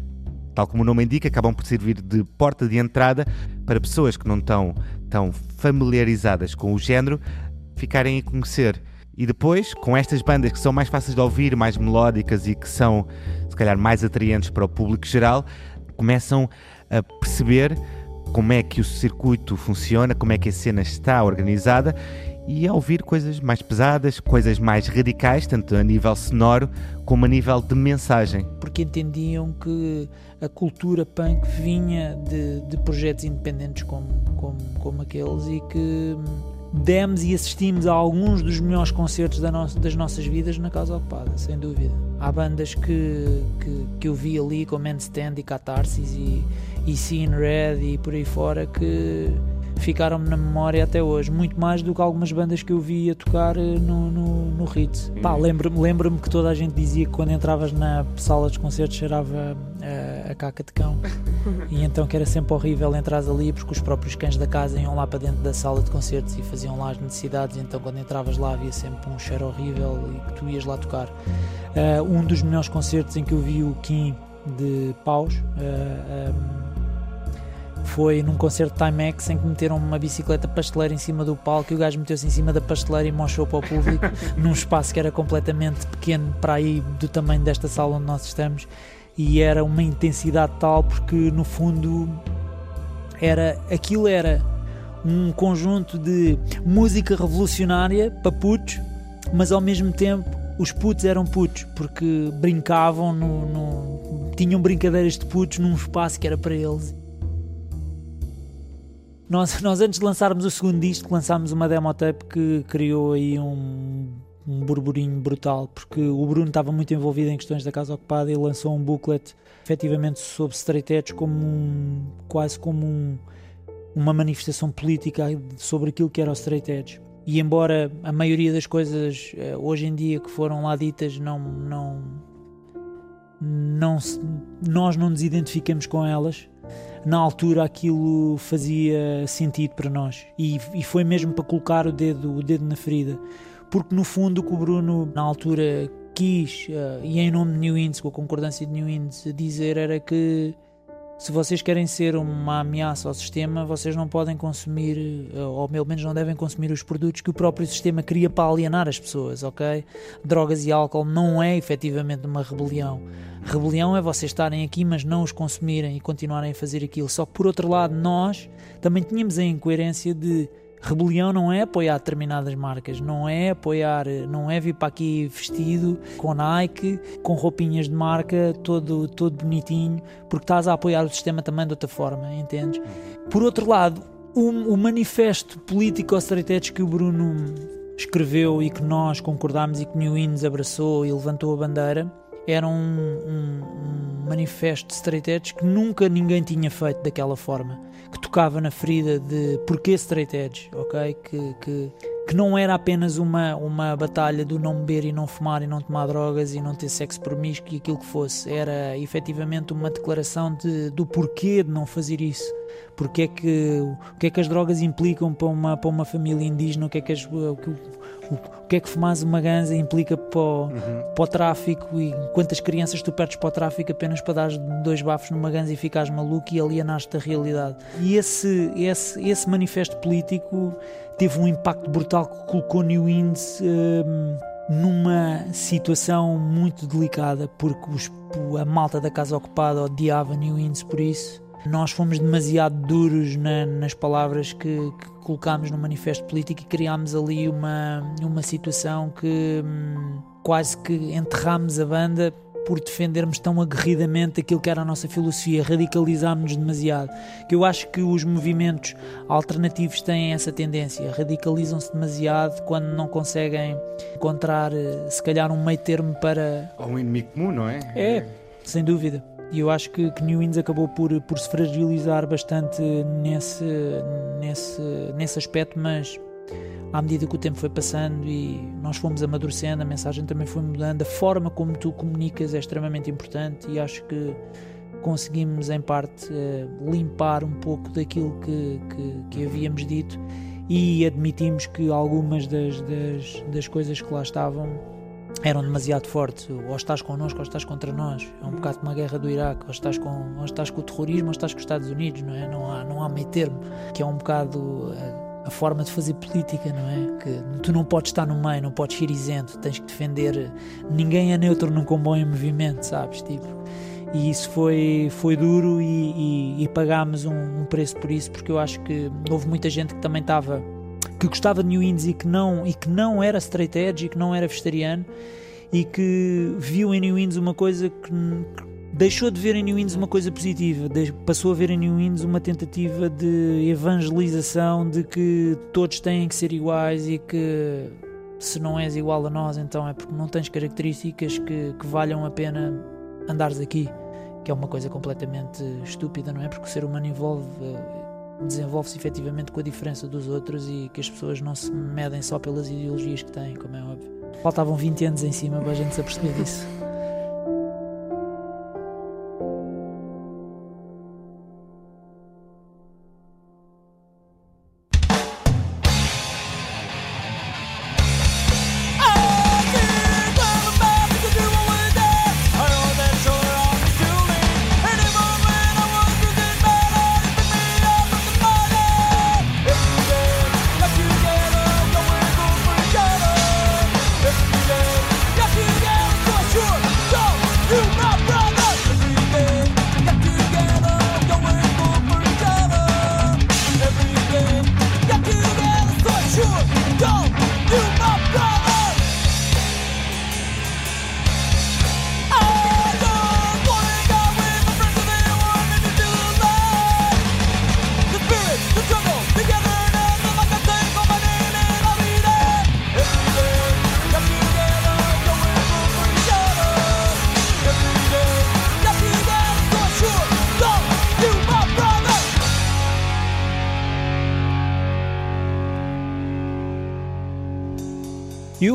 Tal como o nome indica, acabam por servir de porta de entrada para pessoas que não estão tão familiarizadas com o género ficarem a conhecer. E depois, com estas bandas que são mais fáceis de ouvir, mais melódicas e que são, se calhar, mais atraentes para o público geral, começam a perceber como é que o circuito funciona, como é que a cena está organizada e a ouvir coisas mais pesadas, coisas mais radicais, tanto a nível sonoro como a nível de mensagem.
porque entendiam que a cultura punk vinha de, de projetos independentes como, como, como aqueles e que demos e assistimos a alguns dos melhores concertos da nossa- das nossas vidas na Casa Ocupada, sem dúvida. Há bandas que, que, que eu vi ali, como Handstand e Catarsis e, e Seeing Red e por aí fora, que ficaram-me na memória até hoje, muito mais do que algumas bandas que eu vi a tocar eh, no, no, no Ritz. Pá, lembro-me lembro que toda a gente dizia que quando entravas na sala de concertos cheirava eh, a caca de cão [laughs] e então que era sempre horrível entrar ali porque os próprios cães da casa iam lá para dentro da sala de concertos e faziam lá as necessidades, então quando entravas lá havia sempre um cheiro horrível e que tu ias lá tocar. Eh, um dos melhores concertos em que eu vi o Kim de Paus. eh, ehm, foi num concerto de Timex em que meteram uma bicicleta pasteleira em cima do palco e o gajo meteu-se em cima da pasteleira e mostrou para o público [laughs] num espaço que era completamente pequeno para aí do tamanho desta sala onde nós estamos. E era uma intensidade tal porque no fundo era aquilo era um conjunto de música revolucionária para putos mas ao mesmo tempo os putos eram putos porque brincavam no, no- tinham brincadeiras de putos num espaço que era para eles nós, nós antes de lançarmos o segundo disco, lançámos uma demo tape que criou aí um, um burburinho brutal, porque o Bruno estava muito envolvido em questões da casa ocupada e lançou um booklet efetivamente sobre straight edge como um, quase como um, uma manifestação política sobre aquilo que era o straight edge. E embora a maioria das coisas eh, hoje em dia que foram lá ditas não, não, não nós não nos identificamos com elas, na altura aquilo fazia sentido para nós e, e foi mesmo para colocar o dedo, o dedo na ferida. Porque no fundo o que o Bruno na altura quis, eh, e em nome de New Inns, com a concordância de New Inns, dizer era que se vocês querem ser uma ameaça ao sistema, vocês não podem consumir, eh, ou pelo menos não devem consumir os produtos que o próprio sistema cria para alienar as pessoas, ok? Drogas e álcool não é efetivamente uma rebelião. Rebelião é vocês estarem aqui, mas não os consumirem e continuarem a fazer aquilo. Só que por outro lado, nós também tínhamos a incoerência de rebelião não é apoiar determinadas marcas, não é apoiar, não é vir para aqui vestido com Nike, com roupinhas de marca, todo, todo bonitinho, porque estás a apoiar o sistema também de outra forma, entendes? Por outro lado, o, o manifesto político edge que o Bruno escreveu e que nós concordámos e que New Inns abraçou e levantou a bandeira era um, um- um manifesto de straight edge que nunca ninguém tinha feito daquela forma que tocava na ferida de porquê straight edge, ok? Que, que, que não era apenas uma, uma batalha do não beber e não fumar e não tomar drogas e não ter sexo promíscuo e aquilo que fosse, era efetivamente uma declaração de, do porquê de não fazer isso. Porque é que, o que é que as drogas implicam para uma, para uma família indígena? O que é que, as, o, o, o que é que fumares uma ganza implica para o, para o tráfico? E quantas crianças tu perdes para o tráfico apenas para dar dois bafos numa ganza e ficares maluco e alienaste da realidade? E esse, esse, esse manifesto político teve um impacto brutal que colocou New Inns hum, numa situação muito delicada porque os- a malta da casa ocupada odiava New Inns por isso. Nós fomos demasiado duros na- nas palavras que, que colocámos no manifesto político e criámos ali uma, uma situação que hum, quase que enterrámos a banda por defendermos tão aguerridamente aquilo que era a nossa filosofia, radicalizámos-nos demasiado. Que eu acho que os movimentos alternativos têm essa tendência, radicalizam-se demasiado quando não conseguem encontrar, eh, se calhar, um meio termo para.
Ou um inimigo comum, não é?
É, sem dúvida. E eu acho que, que New Inns acabou por, por se fragilizar bastante nesse, nesse, nesse aspecto, mas à medida que o tempo foi passando e nós fomos amadurecendo, a mensagem também foi mudando, a forma como tu comunicas é extremamente importante e acho que conseguimos, em parte, eh, limpar um pouco daquilo que, que, que havíamos dito e admitimos que algumas das, das, das coisas que lá estavam eram demasiado fortes. Ou estás connosco ou estás contra nós. É um bocado como a guerra do Iraque. Ou estás com, ou estás com o terrorismo ou estás com os Estados Unidos, não é? Não há, não há meio termo. Que é um bocado a, a forma de fazer política, não é? Que tu não podes estar no meio, não podes ser isento, tens que defender. Ninguém é neutro num comboio em movimento, sabes? Tipo. E isso foi, foi duro e, e, e pagámos um, um preço por isso, porque eu acho que houve muita gente que também estava que gostava de New Indies e que não, e que não era straight edge e que não era vegetariano e que viu em New Indies uma coisa que, que deixou de ver em New Indies uma coisa positiva, passou a ver em New Indies uma tentativa de evangelização de que todos têm que ser iguais e que se não és igual a nós então é porque não tens características que, que valham a pena andares aqui que é uma coisa completamente estúpida, não é? Porque o ser humano envolve desenvolve-se efetivamente com a diferença dos outros e que as pessoas não se medem só pelas ideologias que têm, como é óbvio. Faltavam 20 anos em cima para a gente se aperceber disso. [laughs]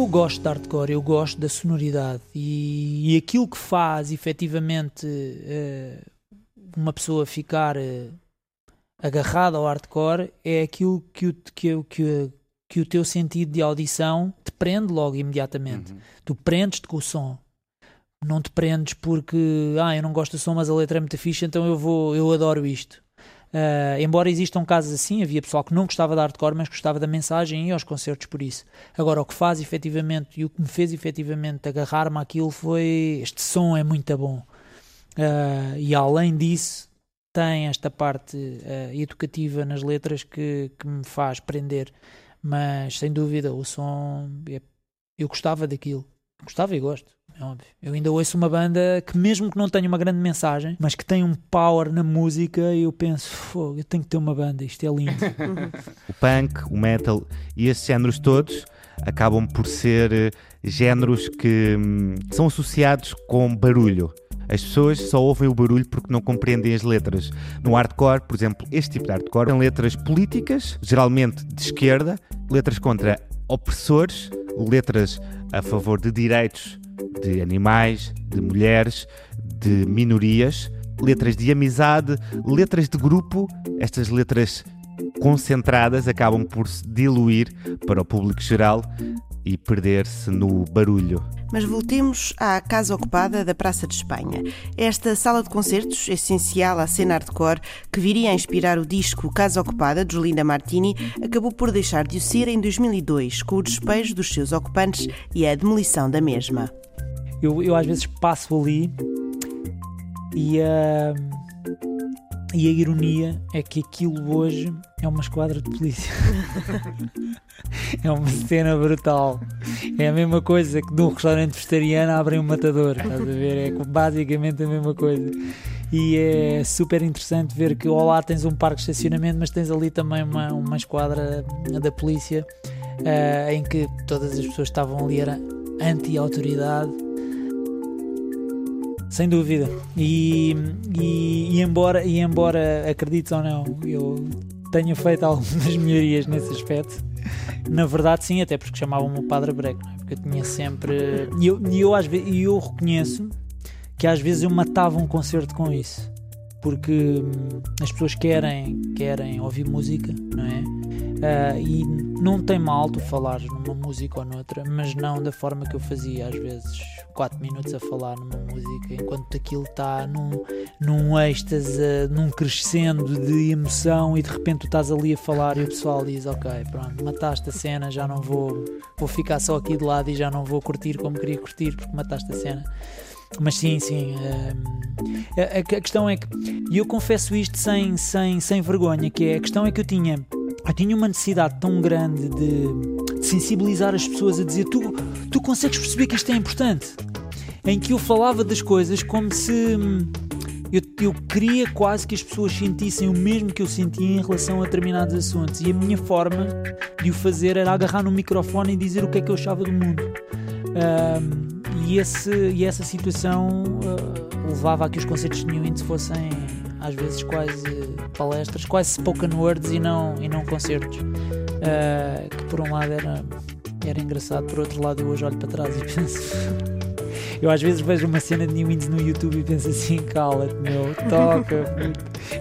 gosto de hardcore, eu gosto da sonoridade e, e aquilo que faz efetivamente uh, uma pessoa ficar uh, agarrada ao hardcore é aquilo que o, que, que, que o teu sentido de audição te prende logo imediatamente. Uhum. Tu prendes-te com o som. Não te prendes porque ah, eu não gosto do som, mas a letra é muito fixe, então eu vou, eu adoro isto. Uh, embora existam casos assim, havia pessoal que não gostava de hardcore, mas gostava da mensagem e aos concertos por isso. Agora, o que faz efetivamente e o que me fez efetivamente agarrar-me àquilo foi este som é muito bom. Uh, e além disso, tem esta parte uh, educativa nas letras que, que me faz prender. Mas sem dúvida, o som é, eu gostava daquilo. Gostava e gosto é óbvio. Eu ainda ouço uma banda que, mesmo que não tenha uma grande mensagem, mas que tem um power na música, e eu penso, eu tenho que ter uma banda, isto é lindo. [laughs]
o punk, o metal e esses géneros todos acabam por ser eh, géneros que hum, são associados com barulho. As pessoas só ouvem o barulho porque não compreendem as letras. No hardcore, por exemplo, este tipo de hardcore tem letras políticas, geralmente de esquerda, letras contra opressores, letras a favor de direitos de animais, de mulheres, de minorias, letras de amizade, letras de grupo. Estas letras concentradas acabam por se diluir para o público geral e perder-se no barulho.
Mas voltemos à Casa Ocupada da Praça de Espanha. Esta sala de concertos, essencial à cena hardcore, que viria a inspirar o disco Casa Ocupada, de Jolinda Martini, acabou por deixar de o ser em 2002, com o despejo dos seus ocupantes e a demolição da mesma.
Eu, eu às vezes passo ali e, uh, e a ironia é que aquilo hoje é uma esquadra de polícia. [laughs] é uma cena brutal. É a mesma coisa que de um restaurante vegetariano abrem um matador. Estás a ver? É basicamente a mesma coisa. E é super interessante ver que lá tens um parque de estacionamento, mas tens ali também uma, uma esquadra da polícia uh, em que todas as pessoas estavam ali, era anti-autoridade sem dúvida. E, e, e, embora, e embora acredites ou não, eu tenha feito [laughs] algumas melhorias nesse aspecto. Na verdade, sim, até porque chamavam-me o Padre Breco, é? porque eu tinha sempre. E eu, eu, às eu reconheço que às vezes eu matava um concerto com isso, porque hum, as pessoas querem, querem ouvir música, não é? Uh, e não tem mal tu falares numa música ou noutra, mas não da forma que eu fazia, às vezes 4 minutos a falar numa música, enquanto aquilo está num, num êxtase, num crescendo de emoção e de repente tu estás ali a falar e o pessoal diz: Ok, pronto, mataste a cena, já não vou, vou ficar só aqui de lado e já não vou curtir como queria curtir porque mataste a cena. Mas sim, sim. Uh, a, a, questão é que, e eu confesso isto sem, sem, sem vergonha, que é, a questão é que eu tinha eu tinha uma necessidade tão grande de, de, sensibilizar as pessoas a dizer tu, tu consegues perceber que isto é importante em que eu falava das coisas como se hum, eu, eu queria quase que as pessoas sentissem o mesmo que eu sentia em relação a determinados assuntos e a minha forma de o fazer era agarrar no microfone e dizer o que é que eu achava do mundo um, e, esse, e essa situação uh, levava a que os concertos de New Int fossem às vezes quase palestras, quase spoken words e não, e não concertos. Uh, que por um lado era, era engraçado, por outro lado eu hoje olho para trás e [laughs] penso. Eu às vezes vejo uma cena de New Ins no YouTube e penso assim, cala-te meu, toca.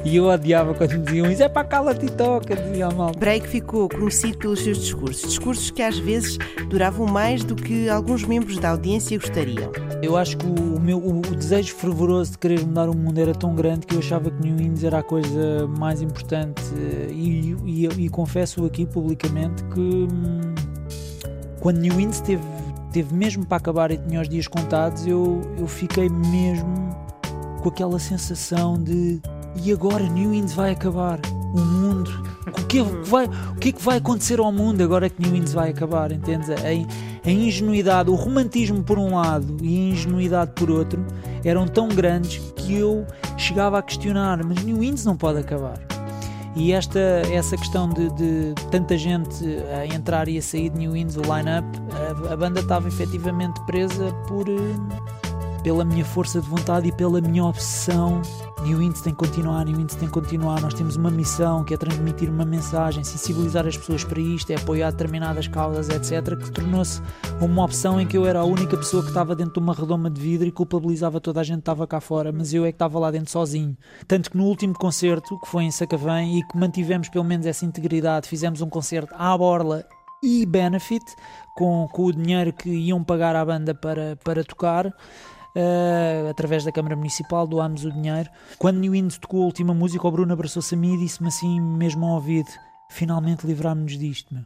e eu odiava quando me diziam isso, é para cala-te e toca, dizia mal.
Break ficou conhecido pelos seus discursos, discursos que às vezes duravam mais do que alguns membros da audiência gostariam.
Eu acho que o, meu, o, o desejo fervoroso de querer mudar o mundo era tão grande que eu achava que New Ins era a coisa mais importante e, e, e confesso aqui publicamente que hum, quando New Ins teve teve mesmo para acabar e tinha os dias contados, eu, eu fiquei mesmo com aquela sensação de e agora New Ins vai acabar? O mundo? O que, é que vai, o que é que vai acontecer ao mundo agora que New Ins vai acabar? Entendes? A, a ingenuidade, o romantismo por um lado e a ingenuidade por outro eram tão grandes que eu chegava a questionar, mas New Ins não pode acabar. E esta, essa questão de, de, tanta gente a entrar e a sair de New Ins, o line-up, a, a, banda estava efetivamente presa por, eh, pela minha força de vontade e pela minha obsessão New Índice tem que continuar, New Índice tem que continuar. Nós temos uma missão que é transmitir uma mensagem, sensibilizar as pessoas para isto, é apoiar determinadas causas, etc. Que tornou-se uma opção em que eu era a única pessoa que estava dentro de uma redoma de vidro e culpabilizava toda a gente que estava cá fora, mas eu é que estava lá dentro sozinho. Tanto que no último concerto, que foi em Sacavém, e que mantivemos pelo menos essa integridade, fizemos um concerto à borla e benefit, com, com o dinheiro que iam pagar à banda para, para tocar uh, através da Câmara Municipal, doámos o dinheiro. Quando New Wind tocou a última música, o Bruno abraçou-se a mim e disse-me assim, mesmo ao ouvido: finalmente livrámos-nos disto, meu.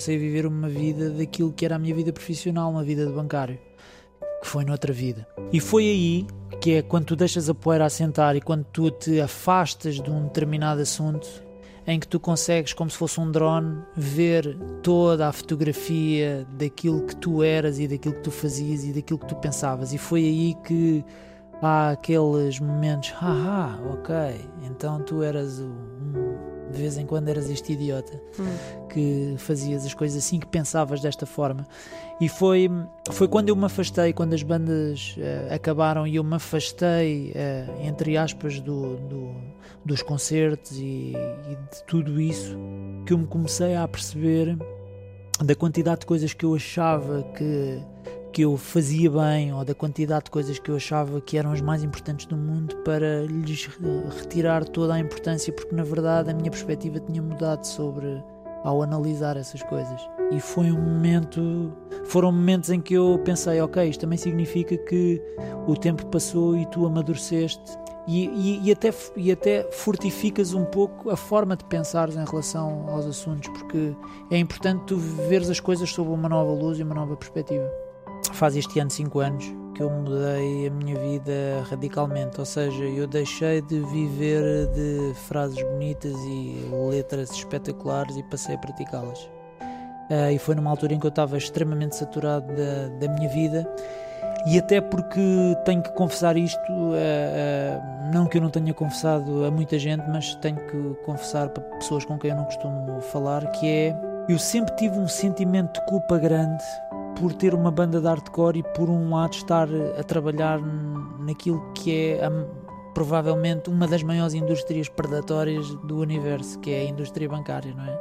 Comecei a viver uma vida daquilo que era a minha vida profissional, uma vida de bancário, que foi noutra vida. E foi aí que é quando tu deixas a poeira assentar e quando tu te afastas de um determinado assunto, em que tu consegues, como se fosse um drone, ver toda a fotografia daquilo que tu eras e daquilo que tu fazias e daquilo que tu pensavas. E foi aí que há aqueles momentos, haha, ok, então tu eras um, de vez em quando eras este idiota que fazias as coisas assim, que pensavas desta forma. E foi, foi quando eu me afastei, quando as bandas eh, acabaram e eu me afastei, eh, entre aspas, do, do- dos concertos e, e de tudo isso, que eu me comecei a perceber da quantidade de coisas que eu achava que, que eu fazia bem ou da quantidade de coisas que eu achava que eram as mais importantes do mundo para lhes re- retirar toda a importância, porque na verdade a minha perspectiva tinha mudado sobre ao analisar essas coisas. E foi um momento, foram momentos em que eu pensei, ok, isto também significa que o tempo passou e tu amadureceste e, e, e até, e até fortificas um pouco a forma de pensares em relação aos assuntos, porque é importante tu veres as coisas sob uma nova luz e uma nova perspectiva. Faz este ano 5 anos que eu mudei a minha vida radicalmente, ou seja, eu deixei de viver de frases bonitas e letras espetaculares e passei a praticá-las. Ah, e foi numa altura em que eu estava extremamente saturado da, da minha vida e até porque tenho que confessar isto, ah, ah, não que eu não tenha confessado a muita gente, mas tenho que confessar para pessoas com quem eu não costumo falar, que é eu sempre tive um sentimento de culpa grande por ter uma banda de hardcore e por um lado estar a trabalhar naquilo que é a- provavelmente uma das maiores indústrias predatórias do universo, que é a indústria bancária, não é?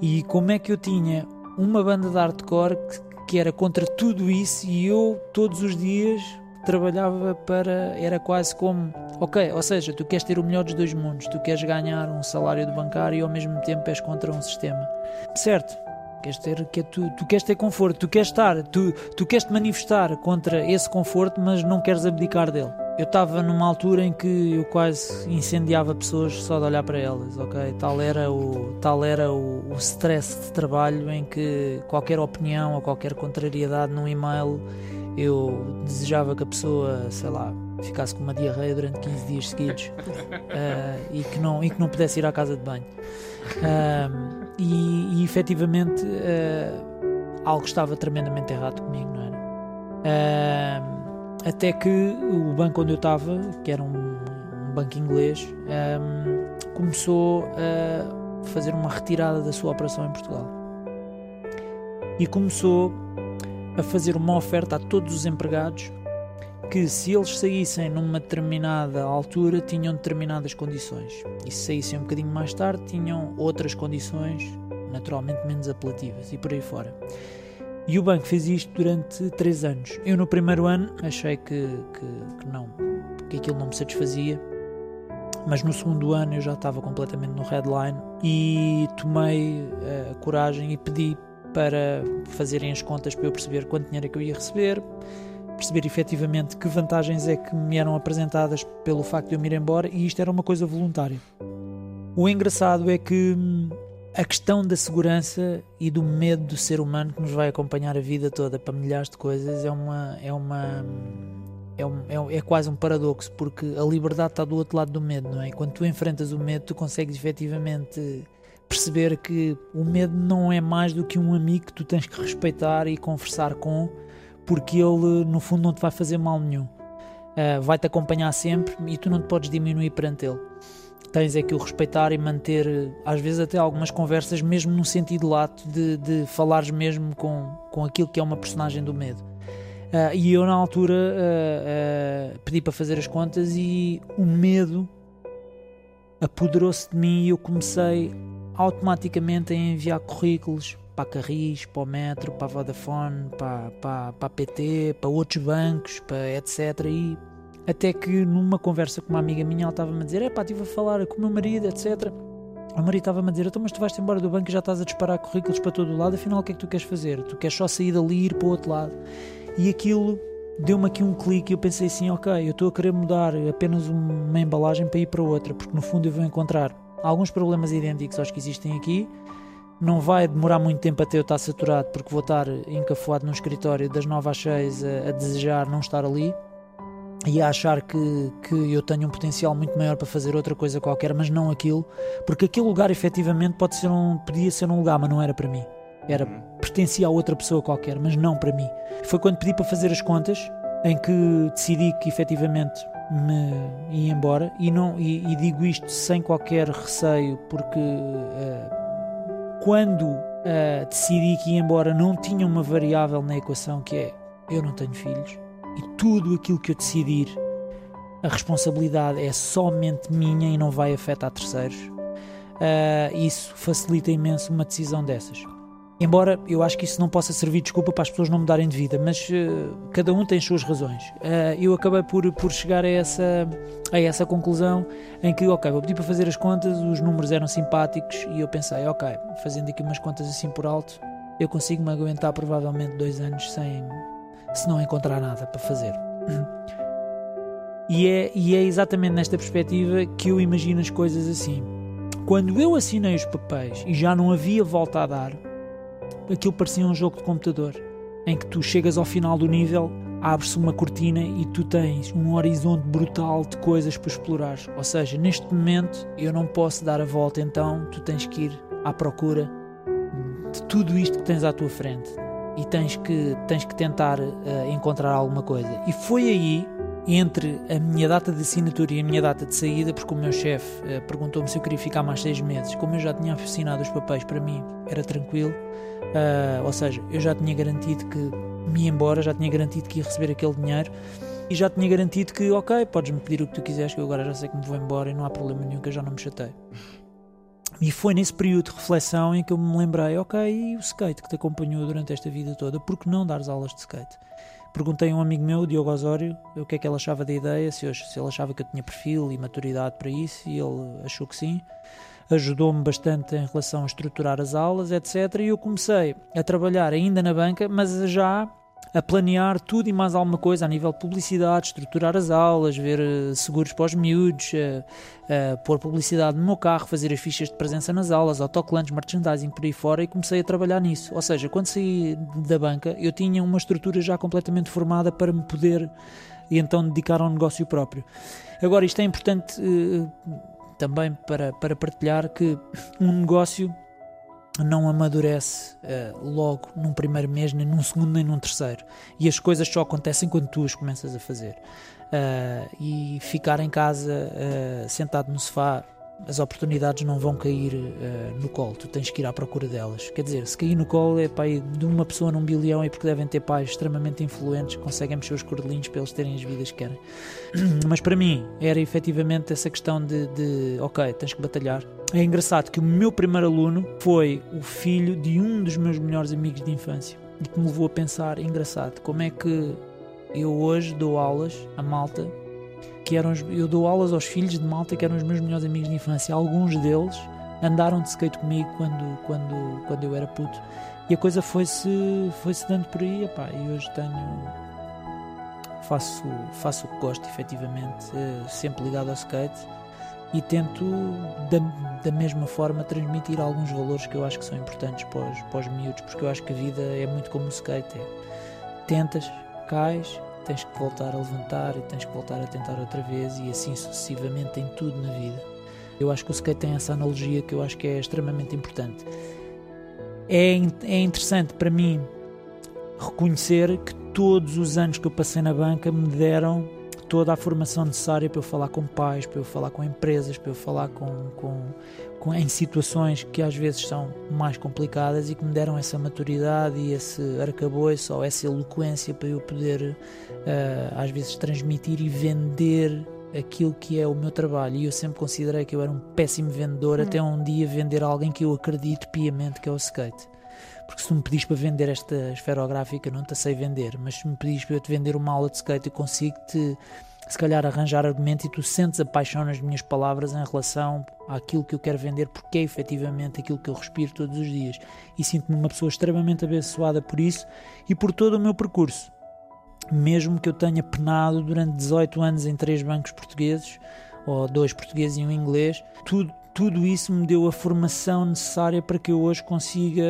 E como é que eu tinha uma banda de hardcore que, que era contra tudo isso e eu todos os dias trabalhava para. Era quase como. Ok, ou seja, tu queres ter o melhor dos dois mundos, tu queres ganhar um salário de bancário e ao mesmo tempo és contra um sistema. Certo, queres ter, que tu, tu queres ter conforto, tu queres estar, tu, tu queres te manifestar contra esse conforto, mas não queres abdicar dele. Eu estava numa altura em que eu quase incendiava pessoas só de olhar para elas, ok? Tal era o, tal era o, o stress de trabalho em que qualquer opinião ou qualquer contrariedade num e-mail eu desejava que a pessoa, sei lá, ficasse com uma diarreia durante 15 dias seguidos [laughs] eh, e, que não, e que não pudesse ir à casa de banho. Ahm, e, e efetivamente eh, algo estava tremendamente errado comigo, não era? Ahm, até que o banco onde eu estava, que era um, um banco inglês, ahm, começou a fazer uma retirada da sua operação em Portugal. E começou a fazer uma oferta a todos os empregados que se eles saíssem numa determinada altura tinham determinadas condições e se saíssem um bocadinho mais tarde tinham outras condições naturalmente menos apelativas e por aí fora. E o banco fez isto durante três anos. Eu no primeiro ano achei que, que, que não, que aquilo não me satisfazia, mas no segundo ano eu já estava completamente no headline e tomei a coragem e pedi para fazerem as contas para eu perceber quanto dinheiro é que eu ia receber, perceber efetivamente que vantagens é que me eram apresentadas pelo facto de eu me ir embora e isto era uma coisa voluntária. O engraçado é que hum, a questão da segurança e do medo do ser humano que nos vai acompanhar a vida toda para milhares de coisas é uma é uma é, um, é, é quase um paradoxo porque a liberdade está do outro lado do medo, não é? Quando tu enfrentas o medo, tu consegues efetivamente perceber que o medo não é mais do que um amigo que tu tens que respeitar e conversar com, porque ele no fundo não te vai fazer mal nenhum. Uh, vai-te acompanhar sempre e tu não te podes diminuir perante ele tens é que o respeitar e manter, às vezes, até algumas conversas, mesmo no sentido lato de, de falares mesmo com, com aquilo que é uma personagem do medo. Uh, e eu, na altura, uh, pedi para fazer as contas e o medo apoderou-se de mim e eu comecei automaticamente a enviar currículos para Carris, para o Metro, para a Vodafone, para, para, para a PT, para outros bancos, para etc. E até que numa conversa com uma amiga minha, ela estava-me a dizer: É pá, estive a falar com o meu marido, etc. O marido estava-me a dizer: Então, mas tu vais-te embora do banco e já estás a disparar currículos para todo o lado, afinal, o que é que tu queres fazer? Tu queres só sair dali e ir para o outro lado. E aquilo deu-me aqui um clique e eu pensei assim: Ok, eu estou a querer mudar apenas uma embalagem para ir para outra, porque no fundo eu vou encontrar alguns problemas idênticos aos que existem aqui. Não vai demorar muito tempo até eu estar saturado, porque vou estar encafuado no escritório das 9 às 6 a, a desejar não estar ali e a achar que, que eu tenho um potencial muito maior para fazer outra coisa qualquer, mas não aquilo, porque aquele lugar efetivamente pode ser um, podia ser um lugar, mas não era para mim. Era, uhum. pertencia a outra pessoa qualquer, mas não para mim. Foi quando pedi para fazer as contas, em que decidi que efetivamente me ia embora, e, não, e, e digo isto sem qualquer receio, porque uh, quando uh, decidi que ia embora não tinha uma variável na equação que é eu não tenho filhos e tudo aquilo que eu decidir, a responsabilidade é somente minha e não vai afetar terceiros. Uh, isso facilita imenso uma decisão dessas. Embora eu acho que isso não possa servir de desculpa para as pessoas não mudarem de vida, mas uh, cada um tem as suas razões. Uh, eu acabei por, por chegar a essa, a essa conclusão em que, ok, vou pedir para fazer as contas, os números eram simpáticos e eu pensei, ok, fazendo aqui umas contas assim por alto, eu consigo me aguentar provavelmente dois anos sem, se não encontrar nada para fazer. E é, e é exatamente nesta perspectiva que eu imagino as coisas assim. Quando eu assinei os papéis e já não havia volta a dar, aquilo parecia um jogo de computador em que tu chegas ao final do nível, abre-se uma cortina e tu tens um horizonte brutal de coisas para explorar. Ou seja, neste momento eu não posso dar a volta, então tu tens que ir à procura de tudo isto que tens à tua frente e tens que, tens que tentar uh, encontrar alguma coisa. E foi aí, entre a minha data de assinatura e a minha data de saída, porque o meu chefe uh, perguntou-me se eu queria ficar mais seis meses. Como eu já tinha assinado os papéis para mim, era tranquilo. Uh, ou seja, eu já tinha garantido que me ia embora, já tinha garantido que ia receber aquele dinheiro e já tinha garantido que, ok, podes-me pedir o que tu quiseres, que eu agora já sei que me vou embora e não há problema nenhum, que eu já não me chatei. E foi nesse período de reflexão em que eu me lembrei, ok, e o skate que te acompanhou durante esta vida toda, por que não dares aulas de skate? Perguntei a um amigo meu, Diogo Osório, o que é que ele achava da ideia, se, eu, se ele achava que eu tinha perfil e maturidade para isso, e ele achou que sim. Ajudou-me bastante em relação a estruturar as aulas, etc. E eu comecei a trabalhar ainda na banca, mas já a planear tudo e mais alguma coisa a nível de publicidade, estruturar as aulas, ver uh, seguros para os miúdos, uh, uh, pôr publicidade no meu carro, fazer as fichas de presença nas aulas, autocolantes, merchandising por aí fora e comecei a trabalhar nisso. Ou seja, quando saí da banca eu tinha uma estrutura já completamente formada para me poder e então dedicar ao negócio próprio. Agora, isto é importante também para, para partilhar que um negócio não amadurece uh, logo num primeiro mês, nem num segundo, nem num terceiro. E as coisas só acontecem quando tu as começas a fazer. Uh, e ficar em casa uh, sentado no sofá as oportunidades não vão cair no colo, tu tens que ir à procura delas. Quer dizer, se cair no colo é pai de uma pessoa num bilhão é porque devem ter pais extremamente influentes conseguem mexer os cordelinhos para eles terem as vidas que querem. [clears throat] Mas para mim era efetivamente essa questão de, de, ok, tens que batalhar. É engraçado que o meu primeiro aluno foi o filho de um dos meus melhores amigos de infância e que me levou a pensar, engraçado, como é que eu hoje dou aulas a malta que eram eu dou aulas aos filhos de malta que eram os meus melhores amigos de infância. Alguns deles andaram de skate comigo quando, quando, quando eu era puto. E a coisa foi-se foi -se dando por aí, epá, e hoje tenho. Faço, faço o que gosto, efetivamente, eh, sempre ligado ao skate. E tento da, da mesma forma transmitir alguns valores que eu acho que são importantes para os, para os miúdos, porque eu acho que a vida é muito como o skate. É, tentas, cais, tens que voltar a levantar e tens que voltar a tentar outra vez e assim sucessivamente em tudo na vida. Eu acho que o skate tem essa analogia que eu acho que é extremamente importante. É, é interessante para mim reconhecer que todos os anos que eu passei na banca me deram toda a formação necessária para eu falar com pais, para eu falar com empresas, para eu falar com, com, com, em situações que às vezes são mais complicadas e que me deram essa maturidade e esse arcabouço ou essa eloquência para eu poder uh, às vezes transmitir e vender aquilo que é o meu trabalho. E eu sempre considerei que eu era um péssimo vendedor, hum. até um dia vender alguém que eu acredito piamente que é o skate. Porque se tu me pedis para vender esta esferográfica, não te sei vender, mas se me pedis para eu te vender uma aula de skate, eu consigo-te, se calhar, arranjar argumento e tu sentes a paixão nas minhas palavras em relação àquilo que eu quero vender, porque é efetivamente aquilo que eu respiro todos os dias. E sinto-me uma pessoa extremamente abençoada por isso e por todo o meu percurso. Mesmo que eu tenha penado durante 18 anos em três bancos portugueses, ou dois portugueses e um inglês, tudo, tudo isso me deu a formação necessária para que eu hoje consiga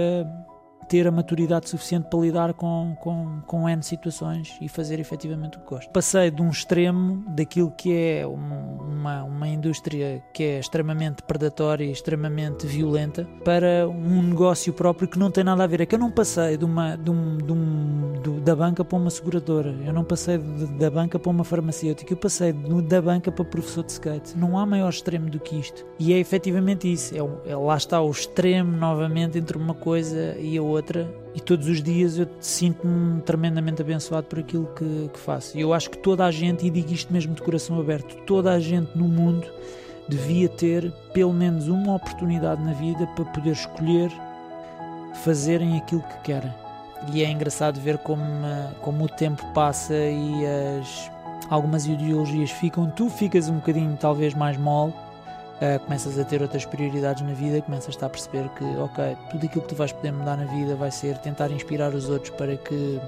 ter a maturidade suficiente para lidar com, com, com N situações e fazer efetivamente o que gosto. Passei de um extremo daquilo que é uma, uma indústria que é extremamente predatória e extremamente violenta para um negócio próprio que não tem nada a ver. É que eu não passei de uma, de um, de um, da banca para uma seguradora, eu não passei de, da banca para uma farmacêutica, eu passei de, da banca para professor de skate. Não há maior extremo do que isto. E é efetivamente isso. É, é lá está o extremo novamente entre uma coisa e a outra outra e todos os dias eu sinto-me tremendamente abençoado por aquilo que, que faço. E eu acho que toda a gente, e digo isto mesmo de coração aberto, toda a gente no mundo devia ter pelo menos uma oportunidade na vida para poder escolher fazerem aquilo que querem. E é engraçado ver como, como o tempo passa e as, algumas ideologias ficam. Tu ficas um bocadinho, talvez, mais mole uh, começas a ter outras prioridades na vida, começas a perceber que, ok, tudo aquilo que tu vais poder mudar na vida vai ser tentar inspirar os outros para que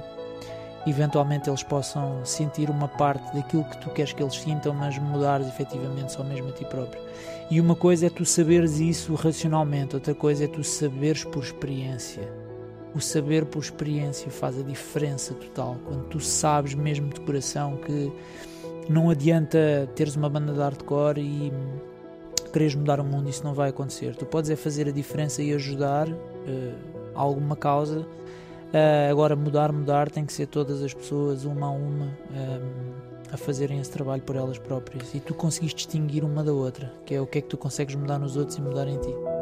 eventualmente eles possam sentir uma parte daquilo que tu queres que eles sintam, mas mudares efetivamente só mesmo a ti próprio. E uma coisa é tu saberes isso racionalmente, outra coisa é tu saberes por experiência. O saber por experiência faz a diferença total. Quando tu sabes mesmo de coração que não adianta teres uma banda de hardcore e queres mudar o mundo, isso não vai acontecer. Tu podes é fazer a diferença e ajudar uh, alguma causa. Uh, agora, mudar, mudar, tem que ser todas as pessoas, uma a uma, um, eh, a fazerem esse trabalho por elas próprias. E tu conseguis distinguir uma da outra, que é o que é que tu consegues mudar nos outros e mudar em ti.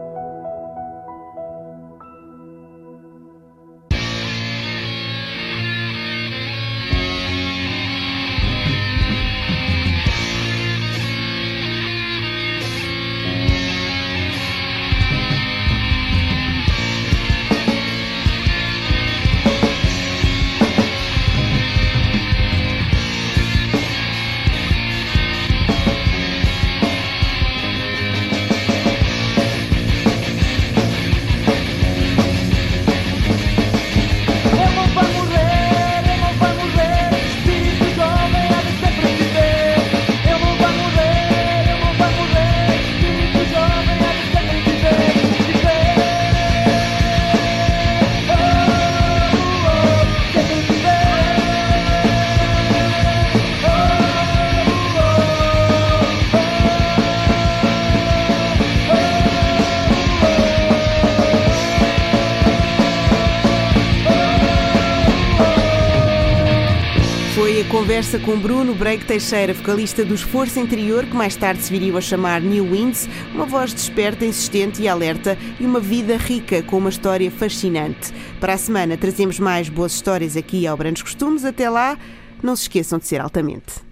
Com Bruno Break Teixeira, vocalista do Esforço Interior, que mais tarde se viria a chamar New Winds, uma voz desperta, insistente e alerta e uma vida rica com uma história fascinante. Para a semana trazemos mais boas histórias aqui ao Brandos Costumes. Até lá, não se esqueçam de ser altamente.